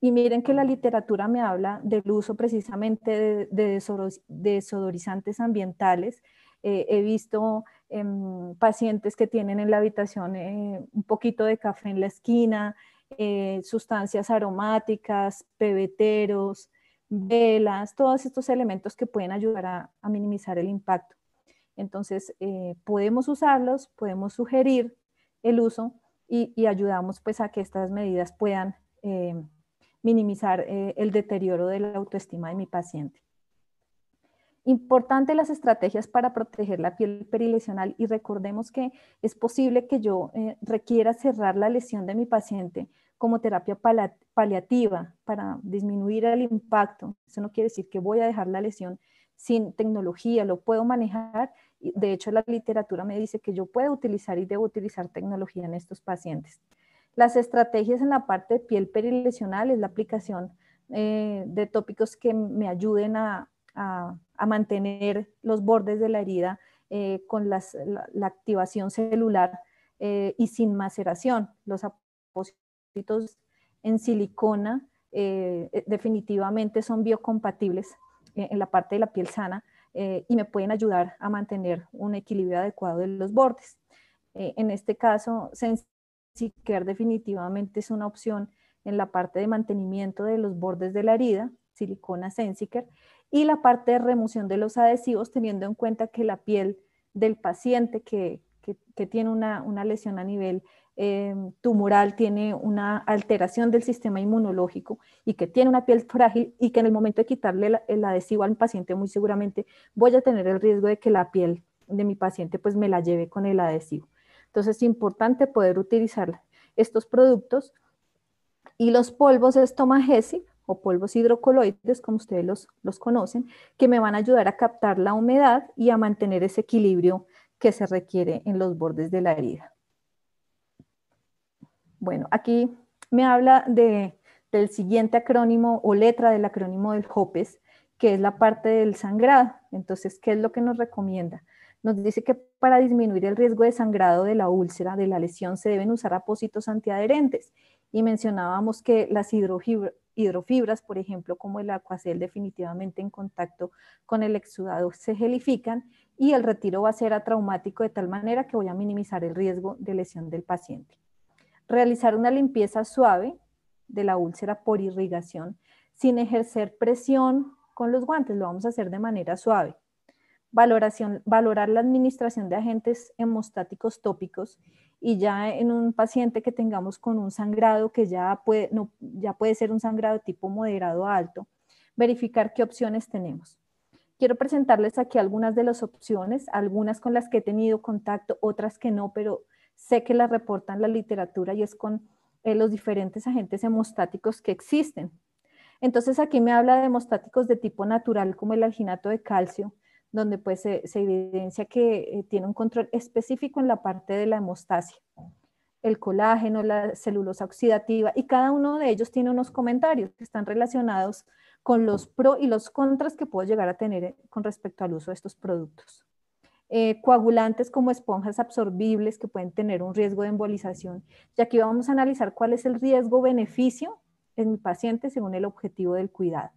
C: Y miren que la literatura me habla del uso precisamente de, desodorizantes ambientales. Eh, he visto em, pacientes que tienen en la habitación eh, un poquito de café en la esquina, eh, sustancias aromáticas, pebeteros, velas, todos estos elementos que pueden ayudar a, minimizar el impacto. Entonces, eh, podemos usarlos, podemos sugerir el uso y, ayudamos pues a que estas medidas puedan eh, minimizar eh, el deterioro de la autoestima de mi paciente. Importante las estrategias para proteger la piel perilesional y recordemos que es posible que yo requiera cerrar la lesión de mi paciente como terapia paliativa para disminuir el impacto. Eso no quiere decir que voy a dejar la lesión sin tecnología, lo puedo manejar. De hecho, la literatura me dice que yo puedo utilizar y debo utilizar tecnología en estos pacientes. Las estrategias en la parte de piel perilesional es la aplicación eh, de tópicos que me ayuden a, mantener los bordes de la herida eh, con la, activación celular eh, y sin maceración. Los en silicona eh, eh, definitivamente son biocompatibles eh, en la parte de la piel sana y me pueden ayudar a mantener un equilibrio adecuado de los bordes. en este caso, SensiCare definitivamente es una opción en la parte de mantenimiento de los bordes de la herida, silicona SensiCare, y la parte de remoción de los adhesivos, teniendo en cuenta que la piel del paciente que, tiene una, una, lesión a nivel eh, tumoral tiene una alteración del sistema inmunológico y que tiene una piel frágil y que en el momento de quitarle el adhesivo al paciente muy seguramente voy a tener el riesgo de que la piel de mi paciente pues me la lleve con el adhesivo. Entonces es importante poder utilizar estos productos y los polvos estomagesi o polvos hidrocoloides, como ustedes los, los conocen, que me van a ayudar a captar la humedad y a mantener ese equilibrio que se requiere en los bordes de la herida. Bueno, aquí me habla de, del siguiente acrónimo o letra del acrónimo del HOPES, que es la parte del sangrado. Entonces, ¿qué es lo que nos recomienda? Nos dice que para disminuir el riesgo de sangrado de la úlcera, de la lesión, se deben usar apósitos antiadherentes. Y mencionábamos que las hidrofibras, por ejemplo, como el acuacel, definitivamente en contacto con el exudado se gelifican y el retiro va a ser atraumático de tal manera que voy a minimizar el riesgo de lesión del paciente. Realizar una limpieza suave de la úlcera por irrigación sin ejercer presión con los guantes, lo vamos a hacer de manera suave. Valoración, valorar la administración de agentes hemostáticos tópicos y ya en un paciente que tengamos con un sangrado que ya puede, ya puede ser un sangrado tipo moderado a alto, verificar qué opciones tenemos. Quiero presentarles aquí algunas de las opciones, algunas con las que he tenido contacto, otras que no, pero sé que la reportan la literatura y es con eh, los diferentes agentes hemostáticos que existen. Entonces aquí me habla de hemostáticos de tipo natural como el alginato de calcio, donde pues se, evidencia que eh, tiene un control específico en la parte de la hemostasia. el colágeno, la celulosa oxidativa, y cada uno de ellos tiene unos comentarios que están relacionados con los pros y los contras que puedo llegar a tener eh, con respecto al uso de estos productos. Eh, coagulantes como esponjas absorbibles que pueden tener un riesgo de embolización. Y aquí vamos a analizar cuál es el riesgo-beneficio en mi paciente según el objetivo del cuidado.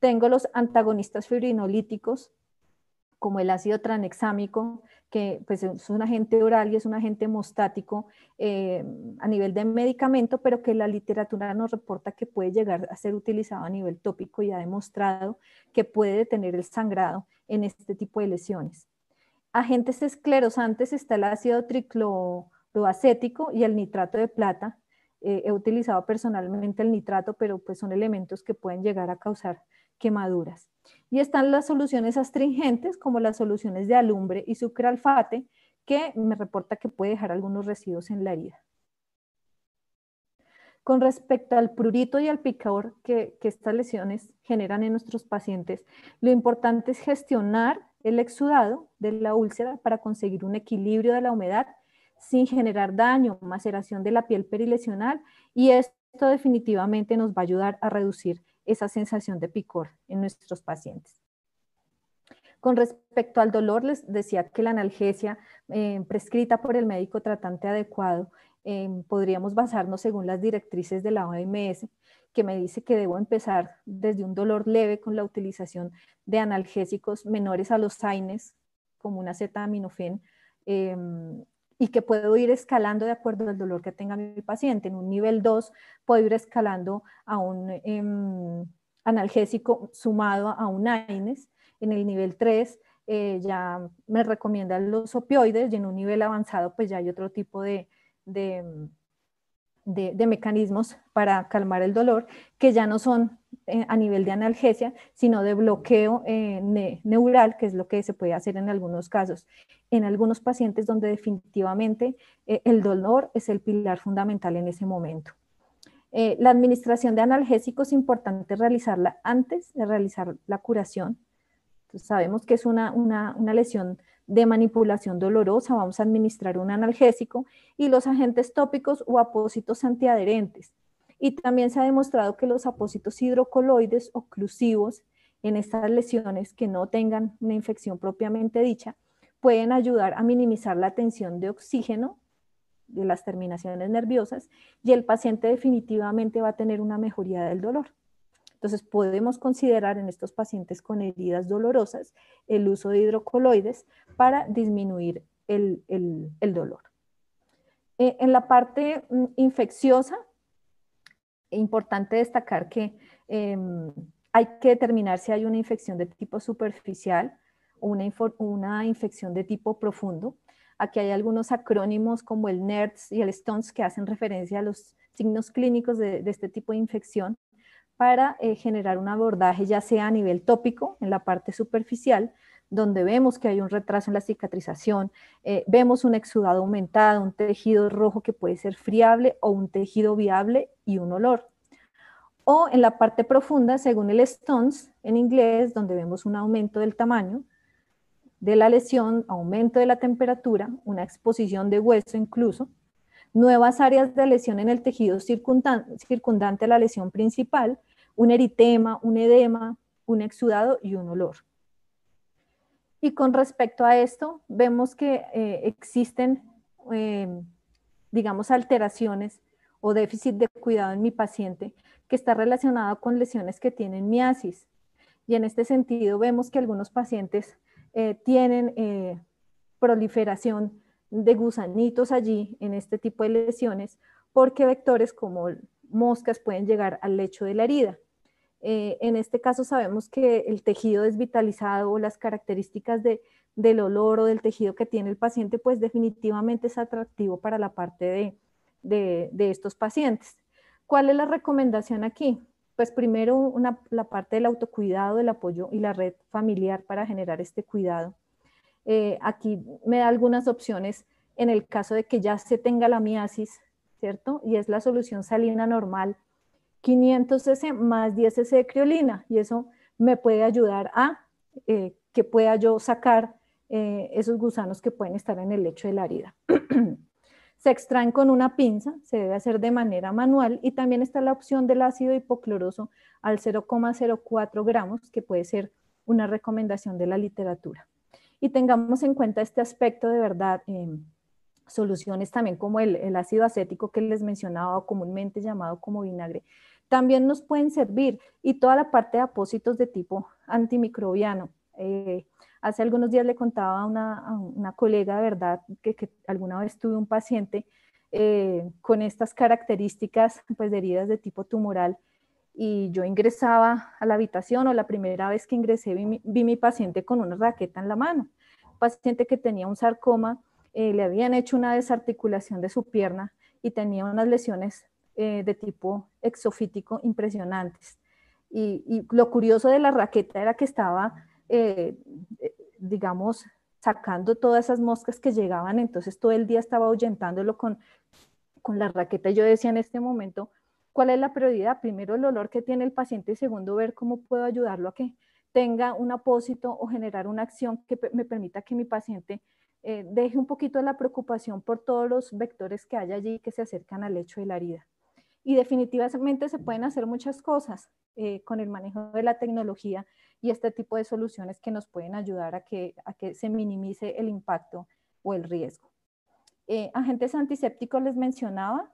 C: Tengo los antagonistas fibrinolíticos, como el ácido tranexámico, que pues, es un agente oral y es un agente hemostático eh, a nivel de medicamento, pero que la literatura nos reporta que puede llegar a ser utilizado a nivel tópico y ha demostrado que puede detener el sangrado en este tipo de lesiones. Agentes esclerosantes está el ácido tricloacético y el nitrato de plata. Eh, he utilizado personalmente el nitrato, pero pues son elementos que pueden llegar a causar quemaduras. Y están las soluciones astringentes, como las soluciones de alumbre y sucralfate, que me reporta que puede dejar algunos residuos en la herida. Con respecto al prurito y al picor que, estas lesiones generan en nuestros pacientes, lo importante es gestionar el exudado de la úlcera para conseguir un equilibrio de la humedad sin generar daño, maceración de la piel perilesional y esto definitivamente nos va a ayudar a reducir esa sensación de picor en nuestros pacientes. Con respecto al dolor, les decía que la analgesia eh, prescrita por el médico tratante adecuado, eh, podríamos basarnos según las directrices de la OMS, que me dice que debo empezar desde un dolor leve con la utilización de analgésicos menores a los AINES, como una acetaminofén, eh, y que puedo ir escalando de acuerdo al dolor que tenga mi paciente. En un nivel 2 puedo ir escalando a un em, analgésico sumado a un AINES. En el nivel 3 eh, ya me recomiendan los opioides y en un nivel avanzado pues ya hay otro tipo de, de, de mecanismos para calmar el dolor que ya no son eh, a nivel de analgesia, sino de bloqueo eh, neural, que es lo que se puede hacer en algunos casos. En algunos pacientes donde definitivamente eh, el dolor es el pilar fundamental en ese momento. la administración de analgésicos es importante realizarla antes de realizar la curación. sabemos que es una, una, una lesión de manipulación dolorosa, vamos a administrar un analgésico y los agentes tópicos o apósitos antiadherentes y también se ha demostrado que los apósitos hidrocoloides oclusivos en estas lesiones que no tengan una infección propiamente dicha pueden ayudar a minimizar la tensión de oxígeno de las terminaciones nerviosas y el paciente definitivamente va a tener una mejoría del dolor. Entonces podemos considerar en estos pacientes con heridas dolorosas el uso de hidrocoloides para disminuir el, dolor. Eh, en la parte mm, infecciosa, importante destacar que em, hay que determinar si hay una infección de tipo superficial o una, infección de tipo profundo. Aquí hay algunos acrónimos como el NERDS y el STONS que hacen referencia a los signos clínicos de, este tipo de infección para eh, generar un abordaje ya sea a nivel tópico en la parte superficial donde vemos que hay un retraso en la cicatrización, eh, vemos un exudado aumentado, un tejido rojo que puede ser friable o un tejido viable y un olor. O en la parte profunda, según el Stones en inglés, donde vemos un aumento del tamaño de la lesión, aumento de la temperatura, una exposición de hueso incluso, nuevas áreas de lesión en el tejido circundante a la lesión principal, un eritema, un edema, un exudado y un olor. Y con respecto a esto, vemos que eh, existen, em, digamos, alteraciones o déficit de cuidado en mi paciente que está relacionado con lesiones que tienen miasis. Y en este sentido vemos que algunos pacientes eh, tienen eh, proliferación de gusanitos allí en este tipo de lesiones porque vectores como moscas pueden llegar al lecho de la herida. Eh, en este caso sabemos que el tejido desvitalizado o las características del olor o del tejido que tiene el paciente, pues definitivamente es atractivo para la parte de, estos pacientes. ¿Cuál es la recomendación aquí? Pues primero la parte del autocuidado, el apoyo y la red familiar para generar este cuidado. Eh, aquí me da algunas opciones en el caso de que ya se tenga la miasis, ¿cierto? Y es la solución salina normal 500 cc más 10 cc de criolina y eso me puede ayudar a eh, que pueda yo sacar eh, esos gusanos que pueden estar en el lecho de la herida. (clears throat) Se extraen con una pinza, se debe hacer de manera manual y también está la opción del ácido hipocloroso al 0,04 gramos, que puede ser una recomendación de la literatura. Y tengamos en cuenta este aspecto de verdad, em, soluciones también como el, el, ácido acético que les mencionaba, comúnmente llamado como vinagre, también nos pueden servir y toda la parte de apósitos de tipo antimicrobiano. Eh, hace algunos días le contaba a una, colega, ¿verdad?, que, alguna vez tuve un paciente eh, con estas características pues, de heridas de tipo tumoral y yo ingresaba a la habitación o la primera vez que ingresé vi, mi paciente con una raqueta en la mano. Paciente que tenía un sarcoma, eh, le habían hecho una desarticulación de su pierna y tenía unas lesiones eh, de tipo exofítico impresionantes. Y, lo curioso de la raqueta era que estaba, eh, digamos, sacando todas esas moscas que llegaban, entonces todo el día estaba ahuyentándolo con, con la raqueta. Yo decía en este momento, ¿Cuál es la prioridad? Primero el olor que tiene el paciente y segundo ver cómo puedo ayudarlo a que tenga un apósito o generar una acción que me permita que mi paciente eh, deje un poquito la preocupación por todos los vectores que hay allí que se acercan al hecho de la herida. Y definitivamente se pueden hacer muchas cosas eh, con el manejo de la tecnología y este tipo de soluciones que nos pueden ayudar a que, a que se minimice el impacto o el riesgo. Eh, agentes antisépticos les mencionaba,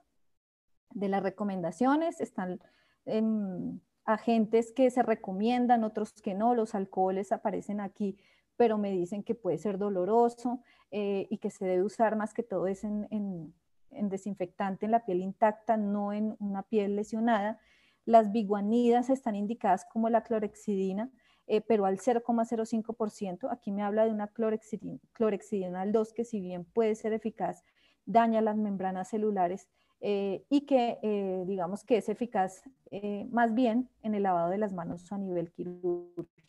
C: de las recomendaciones, están en agentes que se recomiendan, otros que no, los alcoholes aparecen aquí, pero me dicen que puede ser doloroso eh, y que se debe usar más que todo es en, desinfectante en la piel intacta, no en una piel lesionada. Las biguanidas están indicadas como la clorexidina, eh, pero al 0,05%. Aquí me habla de una clorexidina, clorexidina al 2, que si bien puede ser eficaz, daña las membranas celulares eh, y que digamos que es eficaz más bien en el lavado de las manos a nivel quirúrgico.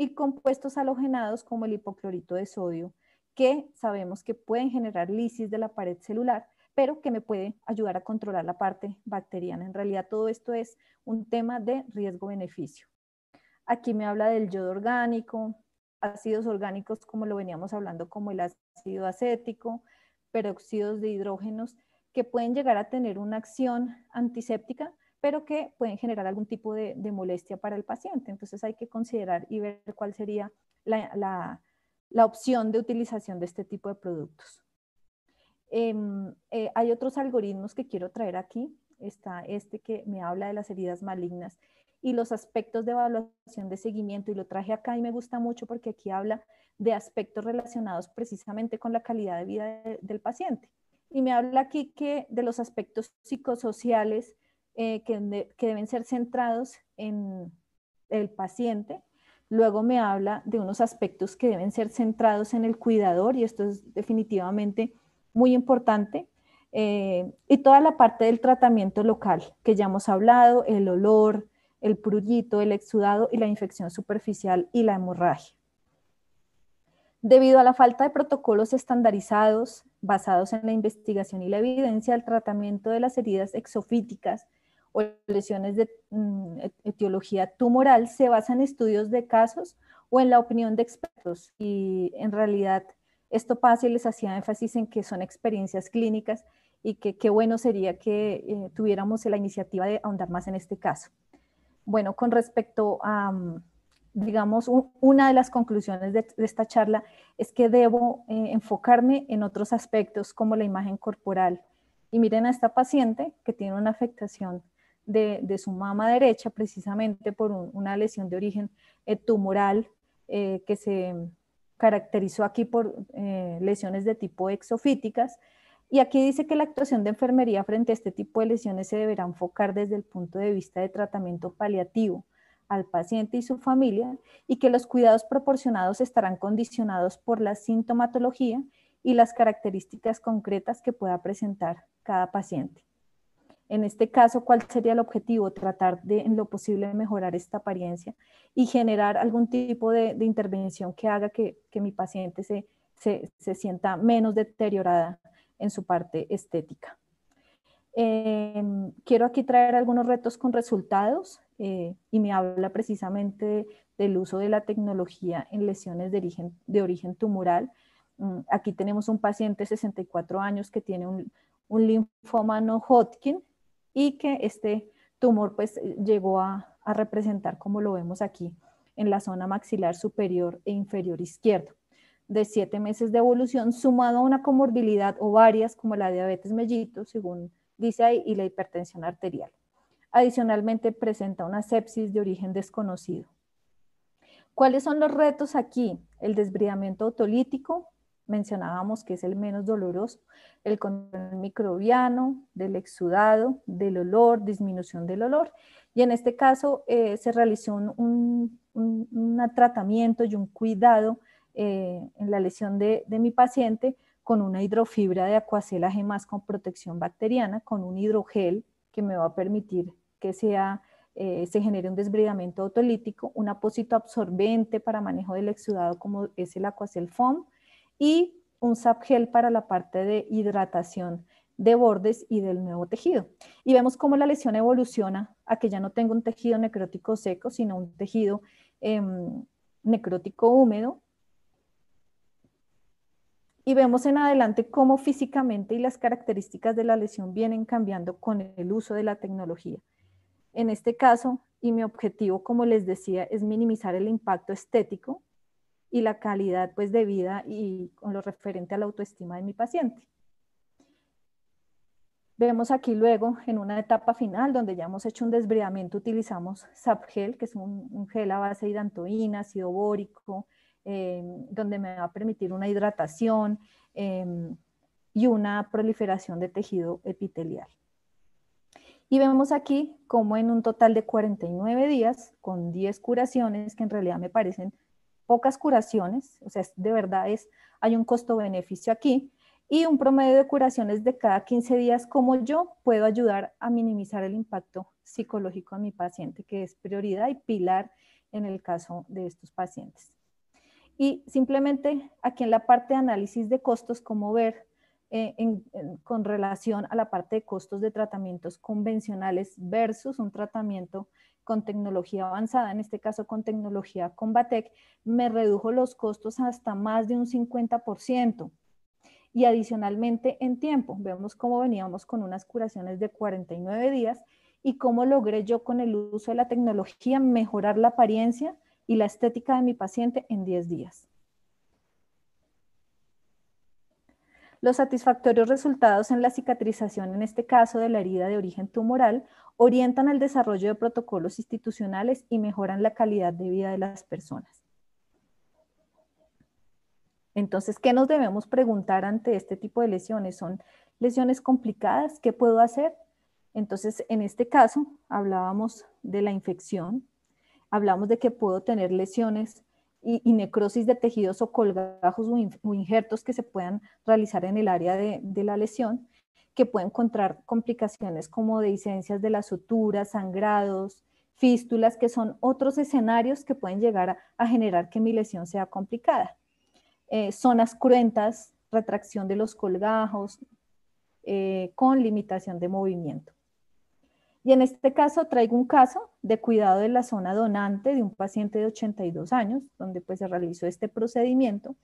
C: Y compuestos halogenados como el hipoclorito de sodio, que sabemos que pueden generar lisis de la pared celular, pero que me puede ayudar a controlar la parte bacteriana. En realidad todo esto es un tema de riesgo-beneficio. Aquí me habla del yodo orgánico, ácidos orgánicos como lo veníamos hablando como el ácido acético, peróxidos de hidrógenos que pueden llegar a tener una acción antiséptica, pero que pueden generar algún tipo de, molestia para el paciente. Entonces hay que considerar y ver cuál sería la, opción de utilización de este tipo de productos. Em, eh, hay otros algoritmos que quiero traer aquí. Está este que me habla de las heridas malignas y los aspectos de evaluación de seguimiento y lo traje acá y me gusta mucho porque aquí habla de aspectos relacionados precisamente con la calidad de vida del paciente y me habla aquí que de los aspectos psicosociales eh, que, deben ser centrados en el paciente. Luego me habla de unos aspectos que deben ser centrados en el cuidador y esto es definitivamente muy importante. Eh, y toda la parte del tratamiento local que ya hemos hablado, el olor, el prullito, el exudado y la infección superficial y la hemorragia. Debido a la falta de protocolos estandarizados basados en la investigación y la evidencia, el tratamiento de las heridas exofíticas o lesiones de mm, etiología tumoral se basa en estudios de casos o en la opinión de expertos. Y en realidad esto pasa y les hacía énfasis en que son experiencias clínicas y que qué bueno sería que eh, tuviéramos la iniciativa de ahondar más en este caso. Bueno, con respecto a... Mm, digamos, una de las conclusiones de, esta charla es que debo eh, enfocarme en otros aspectos como la imagen corporal. Y miren a esta paciente que tiene una afectación de, su mama derecha precisamente por una lesión de origen eh, tumoral eh, que se caracterizó aquí por lesiones de tipo exofíticas. Y aquí dice que la actuación de enfermería frente a este tipo de lesiones se deberá enfocar desde el punto de vista de tratamiento paliativo al paciente y su familia y que los cuidados proporcionados estarán condicionados por la sintomatología y las características concretas que pueda presentar cada paciente. En este caso, ¿cuál sería el objetivo? Tratar de, en lo posible, mejorar esta apariencia y generar algún tipo de, intervención que haga que, mi paciente se, se, sienta menos deteriorada en su parte estética. Em, quiero aquí traer algunos retos con resultados eh, y me habla precisamente del uso de la tecnología en lesiones de origen, de origen tumoral. Mm, aquí tenemos un paciente de 64 años que tiene un, un linfoma no Hodgkin y que este tumor pues llegó a, a representar como lo vemos aquí en la zona maxilar superior e inferior izquierdo de siete meses de evolución sumado a una comorbilidad o varias como la diabetes mellitus, según dice ahí, y la hipertensión arterial. Adicionalmente presenta una sepsis de origen desconocido. ¿Cuáles son los retos aquí? El desbridamiento autolítico, mencionábamos que es el menos doloroso, el control microbiano, del exudado, del olor, disminución del olor. Y en este caso eh, se realizó un, un, tratamiento y un cuidado eh, en la lesión de, mi paciente con una hidrofibra de acuacelaje más con protección bacteriana, con un hidrogel que me va a permitir que sea, eh, se genere un desbridamiento autolítico, un apósito absorbente para manejo del exudado como es el Aquacel Foam y un gel para la parte de hidratación de bordes y del nuevo tejido. Y vemos cómo la lesión evoluciona a que ya no tengo un tejido necrótico seco, sino un tejido em, necrótico húmedo y vemos en adelante cómo físicamente y las características de la lesión vienen cambiando con el uso de la tecnología. En este caso, y mi objetivo, como les decía, es minimizar el impacto estético y la calidad pues, de vida y con lo referente a la autoestima de mi paciente. Vemos aquí luego en una etapa final donde ya hemos hecho un desbridamiento, utilizamos Sapgel, que es un, gel a base de hidantoína, ácido bórico, Em, donde me va a permitir una hidratación em, y una proliferación de tejido epitelial. Y vemos aquí como en un total de 49 días, con 10 curaciones, que en realidad me parecen pocas curaciones, o sea, de verdad es, hay un costo-beneficio aquí, y un promedio de curaciones de cada 15 días, como yo puedo ayudar a minimizar el impacto psicológico a mi paciente, que es prioridad y pilar en el caso de estos pacientes. Y simplemente aquí en la parte de análisis de costos, cómo ver eh, con relación a la parte de costos de tratamientos convencionales versus un tratamiento con tecnología avanzada, en este caso con tecnología Combatec, me redujo los costos hasta más de un 50%. Y adicionalmente en tiempo, vemos cómo veníamos con unas curaciones de 49 días y cómo logré yo con el uso de la tecnología mejorar la apariencia, y la estética de mi paciente en 10 días. Los satisfactorios resultados en la cicatrización, en este caso de la herida de origen tumoral, orientan el desarrollo de protocolos institucionales y mejoran la calidad de vida de las personas. Entonces, ¿qué nos debemos preguntar ante este tipo de lesiones? ¿Son lesiones complicadas? ¿Qué puedo hacer? Entonces, en este caso, hablábamos de la infección, hablamos de que puedo tener lesiones y, necrosis de tejidos o colgajos o, injertos que se puedan realizar en el área de, la lesión, que pueden encontrar complicaciones como dehiscencias de las suturas, sangrados, fístulas, que son otros escenarios que pueden llegar a, generar que mi lesión sea complicada. Eh, zonas cruentas, retracción de los colgajos, eh, con limitación de movimiento. Y en este caso traigo un caso de cuidado de la zona donante de un paciente de 82 años, donde pues se realizó este procedimiento,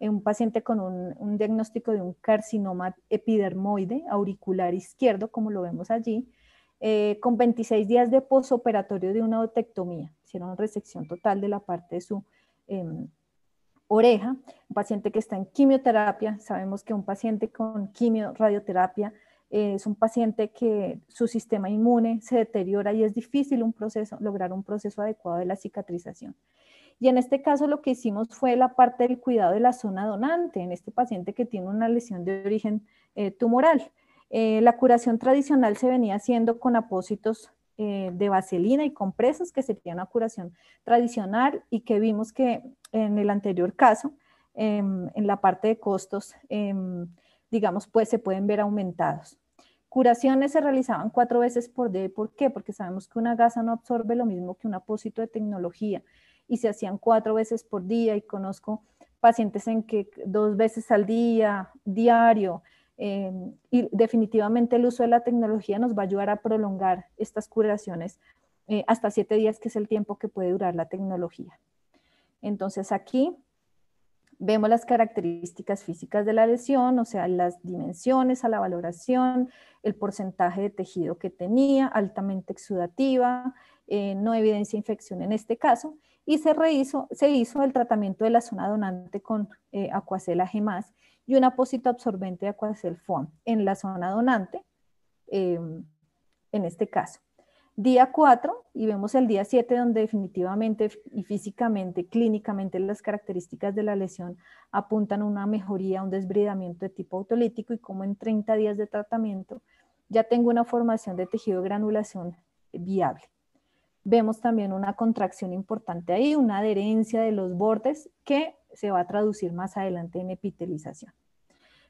C: en un paciente con un, diagnóstico de un carcinoma epidermoide auricular izquierdo, como lo vemos allí, eh, con 26 días de posoperatorio de una otectomía. Hicieron resección total de la parte de su em, oreja. Un paciente que está en quimioterapia, sabemos que un paciente con quimio, radioterapia, es un paciente que su sistema inmune se deteriora y es difícil un proceso, lograr un proceso adecuado de la cicatrización. Y en este caso lo que hicimos fue la parte del cuidado de la zona donante, en este paciente que tiene una lesión de origen eh, tumoral. Eh, la curación tradicional se venía haciendo con apósitos eh, de vaselina y compresas, que sería una curación tradicional y que vimos que en el anterior caso, em, en la parte de costos, em, digamos, pues se pueden ver aumentados. Curaciones se realizaban cuatro veces por día. ¿Por qué? Porque sabemos que una gasa no absorbe lo mismo que un apósito de tecnología y se hacían cuatro veces por día y conozco pacientes en que dos veces al día, diario, em, y definitivamente el uso de la tecnología nos va a ayudar a prolongar estas curaciones eh, hasta siete días, que es el tiempo que puede durar la tecnología. Entonces aquí Vemos las características físicas de la lesión, o sea, las dimensiones a la valoración, el porcentaje de tejido que tenía, altamente exudativa, eh, no evidencia infección en este caso, y se, rehizo, se hizo el tratamiento de la zona donante con eh, Aquacel AG+, y un apósito absorbente de Aquacel Foam en la zona donante, em, en este caso. Día 4 y vemos el día 7 donde definitivamente y físicamente, clínicamente las características de la lesión apuntan a una mejoría, un desbridamiento de tipo autolítico y como en 30 días de tratamiento ya tengo una formación de tejido de granulación viable. Vemos también una contracción importante ahí, una adherencia de los bordes que se va a traducir más adelante en epitelización.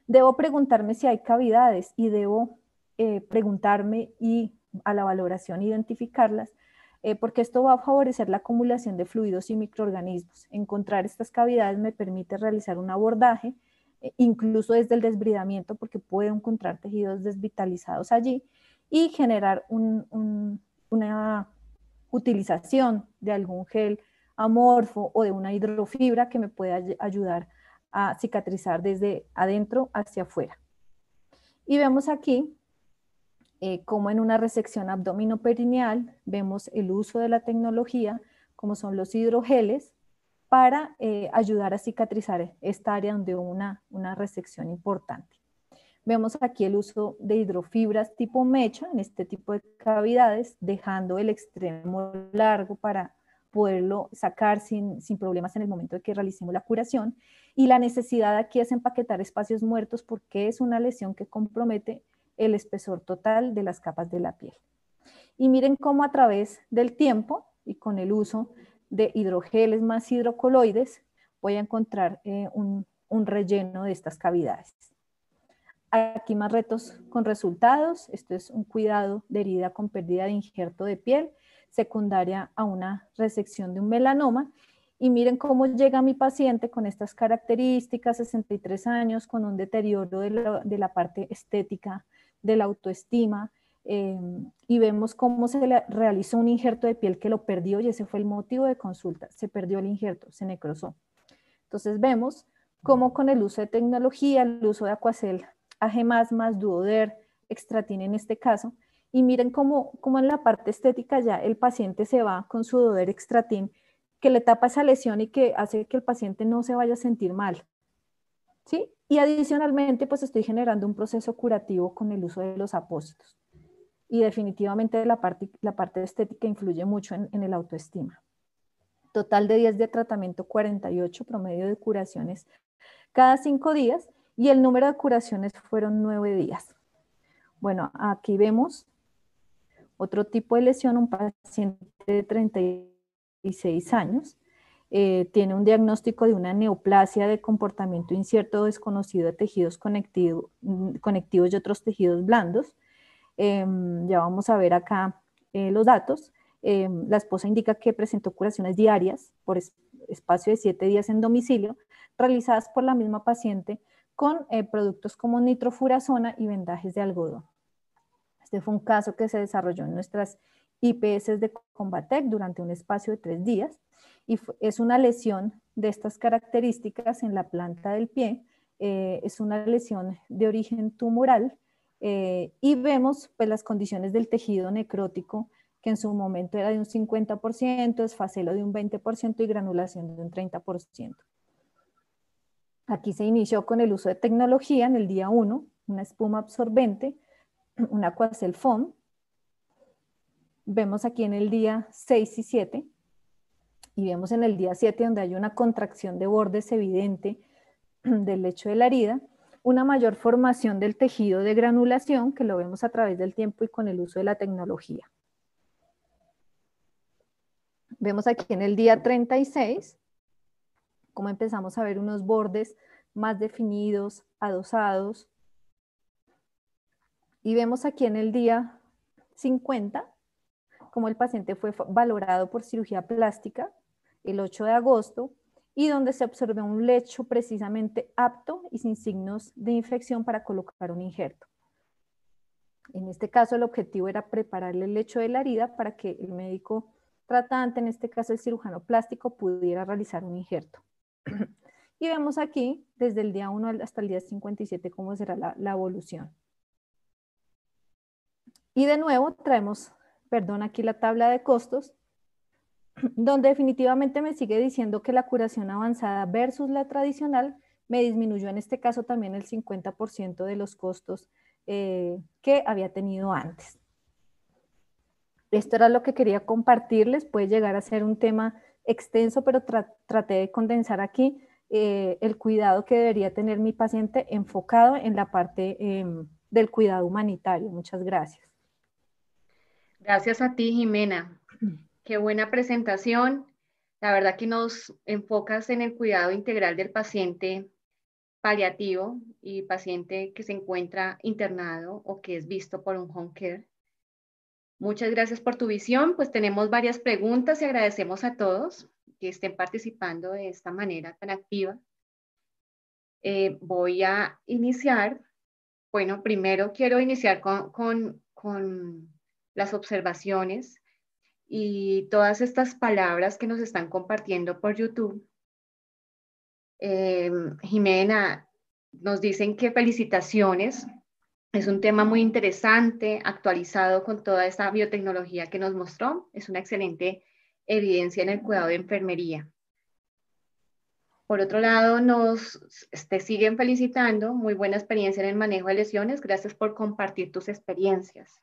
C: Debo preguntarme si hay cavidades y debo eh, preguntarme y a la valoración identificarlas, eh, porque esto va a favorecer la acumulación de fluidos y microorganismos. Encontrar estas cavidades me permite realizar un abordaje, eh, incluso desde el desbridamiento, porque puedo encontrar tejidos desvitalizados allí y generar una utilización de algún gel amorfo o de una hidrofibra que me pueda ayudar a cicatrizar desde adentro hacia afuera. Y vemos aquí eh, como en una resección abdominoperineal vemos el uso de la tecnología, como son los hidrogeles, para eh, ayudar a cicatrizar esta área donde hubo una, una resección importante. Vemos aquí el uso de hidrofibras tipo mecha en este tipo de cavidades, dejando el extremo largo para poderlo sacar sin, sin, problemas en el momento de que realicemos la curación. Y la necesidad aquí es empaquetar espacios muertos porque es una lesión que compromete el espesor total de las capas de la piel. Y miren cómo a través del tiempo y con el uso de hidrogeles más hidrocoloides voy a encontrar eh, un, un relleno de estas cavidades. Aquí más retos con resultados. Esto es un cuidado de herida con pérdida de injerto de piel secundaria a una resección de un melanoma. Y miren cómo llega mi paciente con estas características, 63 años, con un deterioro de la, parte estética, de la autoestima, em, y vemos cómo se le realizó un injerto de piel que lo perdió y ese fue el motivo de consulta. Se perdió el injerto, se necrosó. Entonces vemos cómo con el uso de tecnología, el uso de Aquacel AG+, más Duoder, Extratin en este caso, y miren cómo, cómo en la parte estética ya el paciente se va con su Duoder Extratin, que le tapa esa lesión y que hace que el paciente no se vaya a sentir mal. ¿Sí? Y adicionalmente, pues estoy generando un proceso curativo con el uso de los apósitos. Y definitivamente la parte, la parte estética influye mucho en, el autoestima. Total de 10 de tratamiento, 48 promedio de curaciones cada 5 días y el número de curaciones fueron nueve días. Bueno, aquí vemos otro tipo de lesión, un paciente de 36 años, eh, tiene un diagnóstico de una neoplasia de comportamiento incierto o desconocido de tejidos mm, conectivos y otros tejidos blandos. Em, ya vamos a ver acá eh, los datos. Em, la esposa indica que presentó curaciones diarias por espacio de siete días en domicilio, realizadas por la misma paciente con eh, productos como nitrofurazona y vendajes de algodón. Este fue un caso que se desarrolló en nuestras IPS de Combatec durante un espacio de tres días y es una lesión de estas características en la planta del pie. Eh, es una lesión de origen tumoral eh, y vemos pues, las condiciones del tejido necrótico que en su momento era de un 50%, esfacelo de un 20% y granulación de un 30%. Aquí se inició con el uso de tecnología en el día 1, una espuma absorbente, un Aquacel Foam. Vemos aquí en el día 6 y 7 y vemos en el día 7 donde hay una contracción de bordes evidente (clears throat) del lecho de la herida, una mayor formación del tejido de granulación que lo vemos a través del tiempo y con el uso de la tecnología. Vemos aquí en el día 36 cómo empezamos a ver unos bordes más definidos, adosados. Y vemos aquí en el día 50 cómo el paciente fue valorado por cirugía plástica el 8 de agosto y donde se observó un lecho precisamente apto y sin signos de infección para colocar un injerto. En este caso, el objetivo era prepararle el lecho de la herida para que el médico tratante, en este caso el cirujano plástico, pudiera realizar un injerto. (clears throat) Y vemos aquí desde el día 1 hasta el día 57 cómo será la evolución. Y de nuevo traemos, perdón, aquí la tabla de costos, (clears throat) donde definitivamente me sigue diciendo que la curación avanzada versus la tradicional me disminuyó en este caso también el 50% de los costos eh, que había tenido antes. Esto era lo que quería compartirles, puede llegar a ser un tema extenso, pero traté de condensar aquí eh, el cuidado que debería tener mi paciente enfocado en la parte em, del cuidado humanitario. Muchas gracias.
B: Gracias a ti, Jimena. Qué buena presentación. La verdad que nos enfocas en el cuidado integral del paciente paliativo y paciente que se encuentra internado o que es visto por un home care. Muchas gracias por tu visión. Pues tenemos varias preguntas y agradecemos a todos que estén participando de esta manera tan activa. Eh, voy a iniciar. Bueno, primero quiero iniciar con, con, con las observaciones y todas estas palabras que nos están compartiendo por YouTube. Em, Jimena, nos dicen que felicitaciones. Es un tema muy interesante, actualizado con toda esta biotecnología que nos mostró. Es una excelente evidencia en el cuidado de enfermería. Por otro lado, nos te siguen felicitando. Muy buena experiencia en el manejo de lesiones. Gracias por compartir tus experiencias.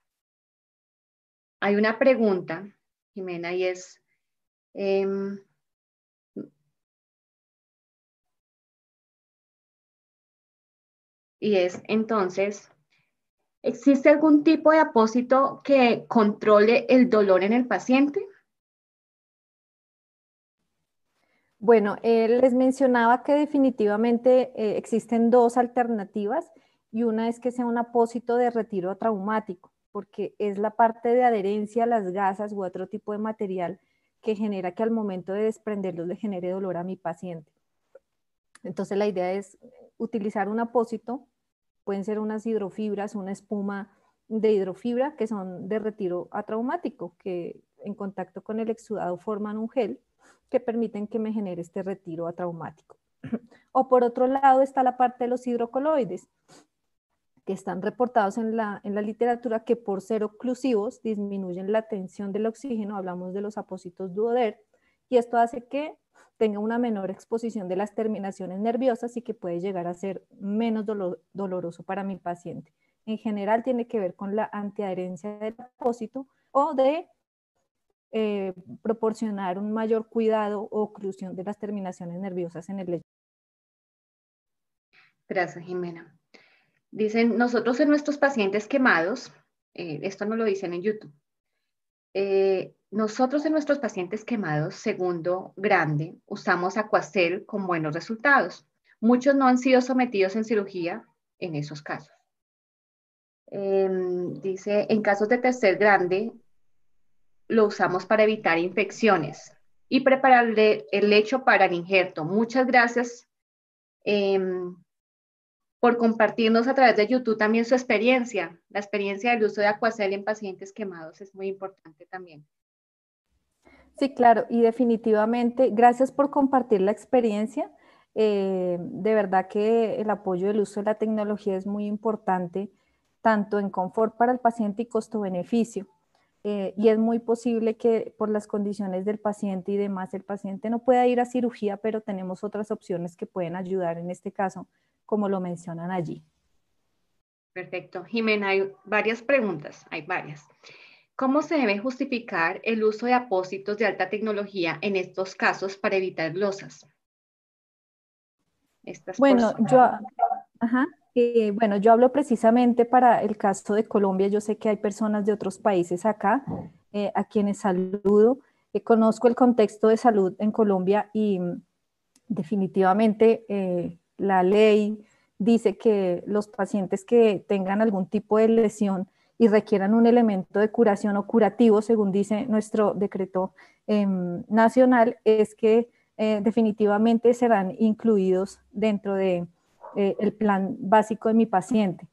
B: Hay una pregunta Jimena, y es, em, y es entonces, ¿existe algún tipo de apósito que controle el dolor en el paciente?
C: Bueno, les mencionaba que definitivamente eh, existen dos alternativas y una es que sea un apósito de retiro traumático porque es la parte de adherencia a las gasas u otro tipo de material que genera que al momento de desprenderlos le genere dolor a mi paciente. Entonces la idea es utilizar un apósito, pueden ser unas hidrofibras, una espuma de hidrofibra que son de retiro atraumático, que en contacto con el exudado forman un gel que permiten que me genere este retiro atraumático. (clears throat) O por otro lado está la parte de los hidrocoloides, que están reportados en la, en la literatura que por ser oclusivos disminuyen la tensión del oxígeno, hablamos de los apósitos duoder, y esto hace que tenga una menor exposición de las terminaciones nerviosas y que puede llegar a ser menos doloroso para mi paciente. En general tiene que ver con la antiadherencia del apósito o de eh, proporcionar un mayor cuidado o oclusión de las terminaciones nerviosas en el lecho.
B: Gracias, Jimena. Dicen, nosotros en nuestros pacientes quemados, eh, esto no lo dicen en YouTube, eh, nosotros en nuestros pacientes quemados, segundo grande, usamos Aquacel con buenos resultados. Muchos no han sido sometidos en cirugía en esos casos. Em, dice, en casos de tercer grande, lo usamos para evitar infecciones y preparar el lecho para el injerto. Muchas gracias. Em, por compartirnos a través de YouTube también su experiencia. La experiencia del uso de Aquacel en pacientes quemados es muy importante también.
C: Sí, claro, y definitivamente, gracias por compartir la experiencia. Eh, de verdad que el apoyo del uso de la tecnología es muy importante, tanto en confort para el paciente y costo-beneficio. Eh, y es muy posible que por las condiciones del paciente y demás, el paciente no pueda ir a cirugía, pero tenemos otras opciones que pueden ayudar en este caso como lo mencionan allí.
B: Perfecto. Jimena, hay varias preguntas, hay varias. ¿Cómo se debe justificar el uso de apósitos de alta tecnología en estos casos para evitar glosas?
C: bueno, yo, eh, bueno, yo hablo precisamente para el caso de Colombia. Yo sé que hay personas de otros países acá, eh, a quienes saludo. Eh, conozco el contexto de salud en Colombia y mm, definitivamente la ley dice que los pacientes que tengan algún tipo de lesión y requieran un elemento de curación o curativo, según dice nuestro decreto em, nacional, es que definitivamente serán incluidos dentro de, eh, plan básico de mi paciente.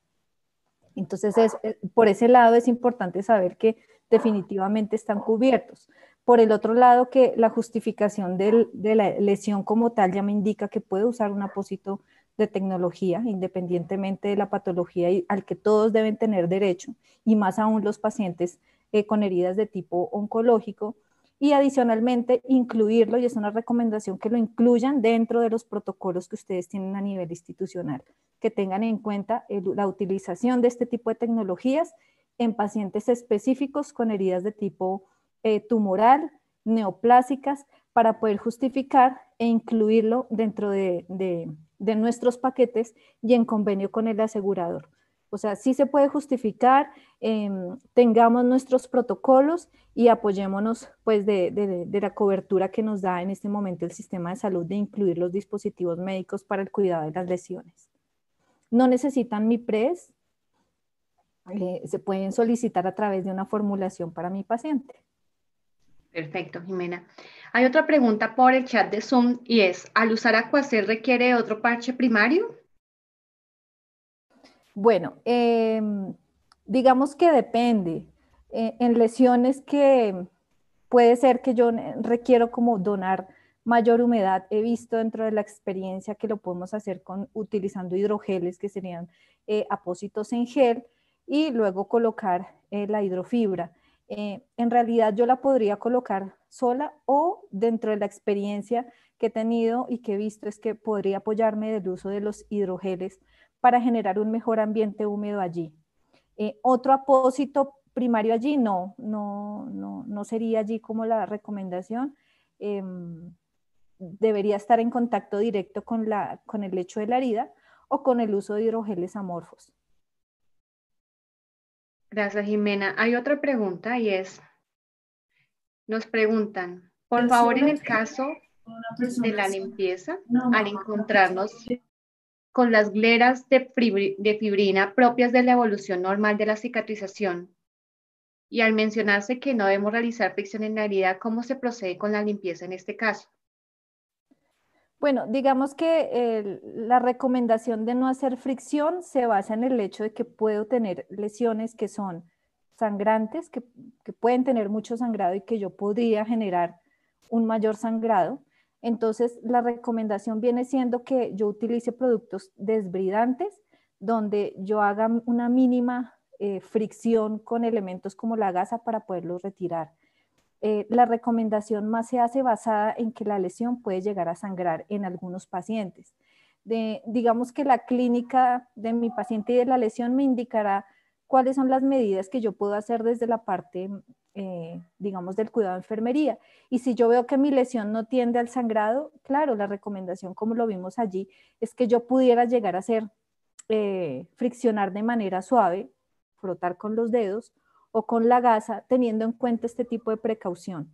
C: Entonces, es, eh, por ese lado es importante saber que definitivamente están cubiertos. Por el otro lado, que la justificación de la lesión como tal ya me indica que puede usar un apósito de tecnología, independientemente de la patología al que todos deben tener derecho, y más aún los pacientes eh, con heridas de tipo oncológico. Y adicionalmente, incluirlo, y es una recomendación que lo incluyan dentro de los protocolos que ustedes tienen a nivel institucional, que tengan en cuenta la utilización de este tipo de tecnologías en pacientes específicos con heridas de tipo eh, tumoral, neoplásicas, para poder justificar e incluirlo dentro de, nuestros paquetes y en convenio con el asegurador. O sea, sí se puede justificar, em, tengamos nuestros protocolos y apoyémonos pues de, de, la cobertura que nos da en este momento el sistema de salud de incluir los dispositivos médicos para el cuidado de las lesiones. No necesitan mi PRES, eh, se pueden solicitar a través de una formulación para mi paciente.
B: Perfecto, Jimena. Hay otra pregunta por el chat de Zoom y es, ¿al usar Aquacel requiere otro parche primario?
C: Bueno, em, digamos que depende. Eh, en lesiones que puede ser que yo requiero como donar mayor humedad, he visto dentro de la experiencia que lo podemos hacer con utilizando hidrogeles que serían eh, apósitos en gel y luego colocar eh, la hidrofibra. Eh, en realidad yo la podría colocar sola o dentro de la experiencia que he tenido y que he visto es que podría apoyarme del uso de los hidrogeles para generar un mejor ambiente húmedo allí. Eh, otro apósito primario allí, no, no, no, no sería allí como la recomendación. Em, debería estar en contacto directo con, la, con el lecho de la herida o con el uso de hidrogeles amorfos.
B: Gracias, Jimena. Hay otra pregunta y es, nos preguntan, por favor, en el caso de la limpieza, al encontrarnos con las gleras de, fibrina propias de la evolución normal de la cicatrización, y al mencionarse que no debemos realizar fricción en la herida, ¿cómo se procede con la limpieza en este caso?
C: Bueno, digamos que la recomendación de no hacer fricción se basa en el hecho de que puedo tener lesiones que son sangrantes, que, pueden tener mucho sangrado y que yo podría generar un mayor sangrado. Entonces, la recomendación viene siendo que yo utilice productos desbridantes, donde yo haga una mínima eh, fricción con elementos como la gasa para poderlos retirar. Eh, la recomendación más se hace basada en que la lesión puede llegar a sangrar en algunos pacientes. digamos que la clínica de mi paciente y de la lesión me indicará cuáles son las medidas que yo puedo hacer desde la parte, eh, digamos, del cuidado de enfermería. Y si yo veo que mi lesión no tiende al sangrado, claro, la recomendación, como lo vimos allí, es que yo pudiera llegar a hacer, eh, friccionar de manera suave, frotar con los dedos o con la gasa, teniendo en cuenta este tipo de precaución.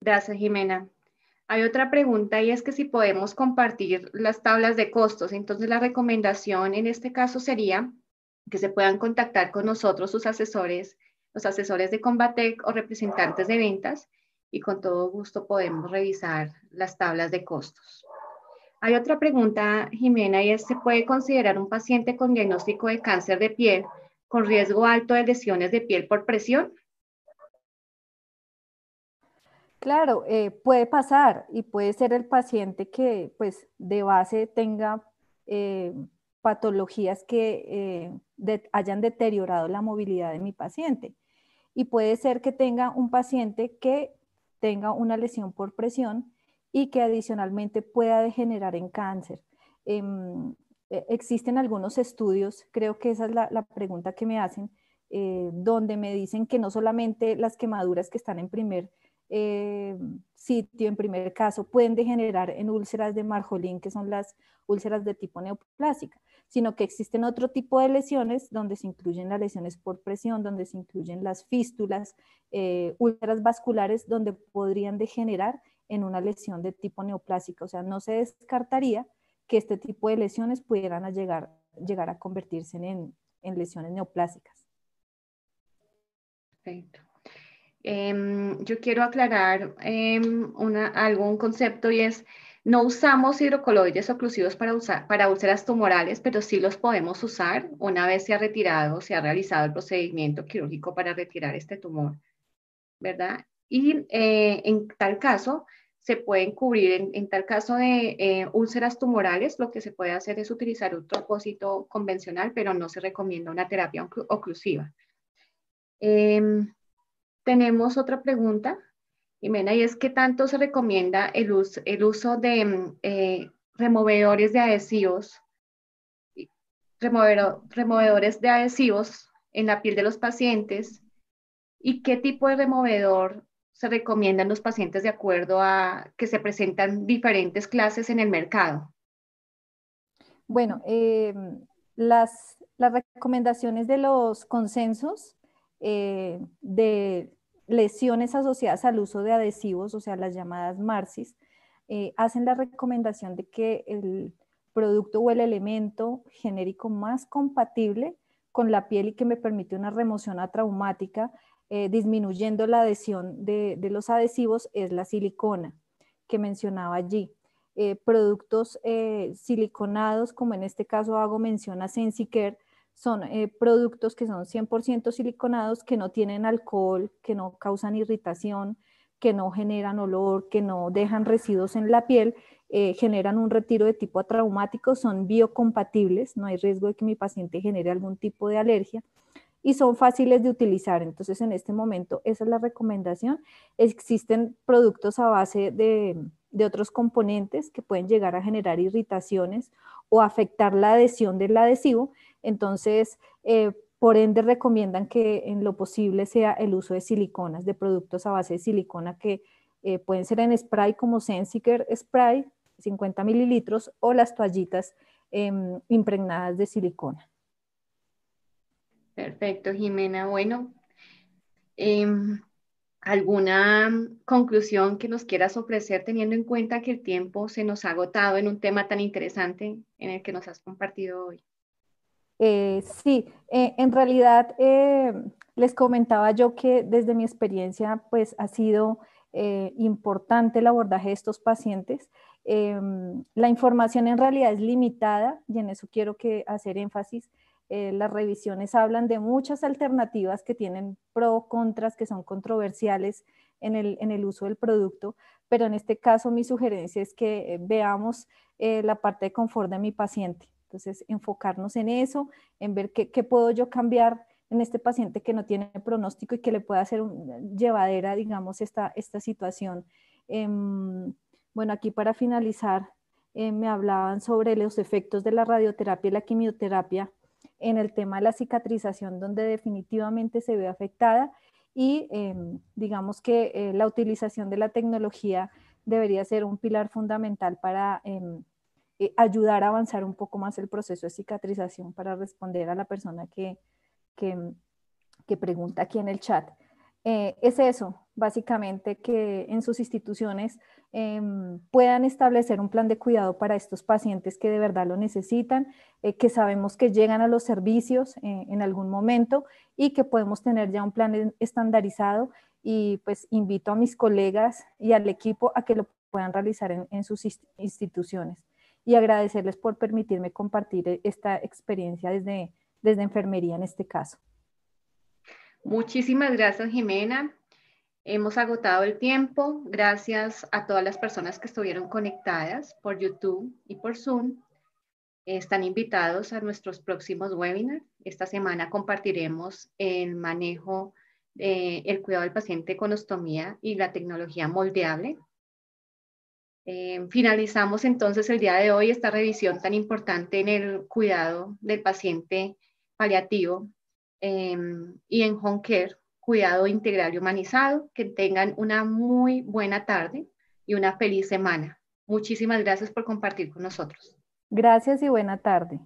B: Gracias, Jimena. Hay otra pregunta y es que si podemos compartir las tablas de costos. Entonces, la recomendación en este caso sería que se puedan contactar con nosotros, sus asesores, los asesores de Combatec o representantes de ventas, y con todo gusto podemos revisar las tablas de costos. Hay otra pregunta, Jimena, y es, ¿se puede considerar un paciente con diagnóstico de cáncer de piel con riesgo alto de lesiones de piel por presión?
C: Claro, eh, puede pasar y puede ser el paciente que pues de base tenga eh, patologías que eh, hayan deteriorado la movilidad de mi paciente. Y puede ser que tenga un paciente que tenga una lesión por presión y que adicionalmente pueda degenerar en cáncer. Em, e, existen algunos estudios, creo que esa es la, pregunta que me hacen, eh, donde me dicen que no solamente las quemaduras que están en primer eh, sitio, en primer caso, pueden degenerar en úlceras de Marjolín, que son las úlceras de tipo neoplásica, sino que existen otro tipo de lesiones donde se incluyen las lesiones por presión, donde se incluyen las fístulas, eh, vasculares, donde podrían degenerar en una lesión de tipo neoplásica. O sea, no se descartaría que este tipo de lesiones pudieran llegar, llegar a convertirse en, lesiones neoplásicas.
B: Perfecto. Em, yo quiero aclarar eh, una, algún concepto y es, No usamos hidrocoloides oclusivos para, usar, para úlceras tumorales, pero sí los podemos usar una vez se ha retirado, se ha realizado el procedimiento quirúrgico para retirar este tumor, ¿verdad? Y eh, en tal caso, se pueden cubrir, en, tal caso de eh, úlceras tumorales, lo que se puede hacer es utilizar un propósito convencional, pero no se recomienda una terapia oclusiva. Em, tenemos otra pregunta. Jimena, y es que tanto se recomienda el, uso, el uso de eh, removedores de adhesivos, removedores de adhesivos en la piel de los pacientes y qué tipo de removedor se recomiendan los pacientes de acuerdo a que se presentan diferentes clases en el mercado.
C: Bueno, em, las, las, recomendaciones de los consensos eh, de lesiones asociadas al uso de adhesivos, o sea, las llamadas MARSIS, eh, hacen la recomendación de que el producto o el elemento genérico más compatible con la piel y que me permite una remoción atraumática, eh, disminuyendo la adhesión de, los adhesivos, es la silicona que mencionaba allí. Eh, productos siliconados, como en este caso hago mención a Sensicare, son eh, productos que son 100% siliconados, que no tienen alcohol, que no causan irritación, que no generan olor, que no dejan residuos en la piel, eh, generan un retiro de tipo traumático, son biocompatibles, no hay riesgo de que mi paciente genere algún tipo de alergia y son fáciles de utilizar. Entonces, en este momento, esa es la recomendación. Existen productos a base de, de otros componentes que pueden llegar a generar irritaciones o afectar la adhesión del adhesivo. Entonces, eh, por ende, recomiendan que en lo posible sea el uso de siliconas, de productos a base de silicona que eh, pueden ser en spray como Sensiker Spray, 50 mililitros, o las toallitas em, impregnadas de silicona.
B: Perfecto, Jimena. Bueno, em, ¿alguna conclusión que nos quieras ofrecer teniendo en cuenta que el tiempo se nos ha agotado en un tema tan interesante en el que nos has compartido hoy?
C: Eh, sí, eh, en realidad eh, les comentaba yo que desde mi experiencia pues ha sido importante el abordaje de estos pacientes. La información en realidad es limitada y en eso quiero que hacer énfasis. las revisiones hablan de muchas alternativas que tienen pro, contras, que son controversiales en el, en el uso del producto, pero en este caso mi sugerencia es que veamos la parte de confort de mi paciente entonces, enfocarnos en eso, en ver qué, puedo yo cambiar en este paciente que no tiene pronóstico y que le pueda hacer llevadera, digamos, esta, esta situación. Em, bueno, aquí para finalizar, eh, me hablaban sobre los efectos de la radioterapia y la quimioterapia en el tema de la cicatrización, donde definitivamente se ve afectada y em, digamos que eh, la utilización de la tecnología debería ser un pilar fundamental para em, eh, ayudar a avanzar un poco más el proceso de cicatrización para responder a la persona que, que, pregunta aquí en el chat. Eh, es eso, básicamente, que en sus instituciones em, puedan establecer un plan de cuidado para estos pacientes que de verdad lo necesitan, eh, que sabemos que llegan a los servicios en algún momento y que podemos tener ya un plan estandarizado y pues invito a mis colegas y al equipo a que lo puedan realizar en sus instituciones y agradecerles por permitirme compartir e-, esta experiencia desde, desde enfermería en este caso.
B: Muchísimas gracias, Jimena. Hemos agotado el tiempo. Gracias a todas las personas que estuvieron conectadas por YouTube y por Zoom. Están invitados a nuestros próximos webinars. Esta semana compartiremos el manejo, el cuidado del paciente con ostomía y la tecnología moldeable eh, finalizamos entonces el día de hoy esta revisión tan importante en el cuidado del paciente paliativo em, y en home care, cuidado integral y humanizado. Que tengan una muy buena tarde y una feliz semana. Muchísimas gracias por compartir con nosotros.
C: Gracias y buena tarde.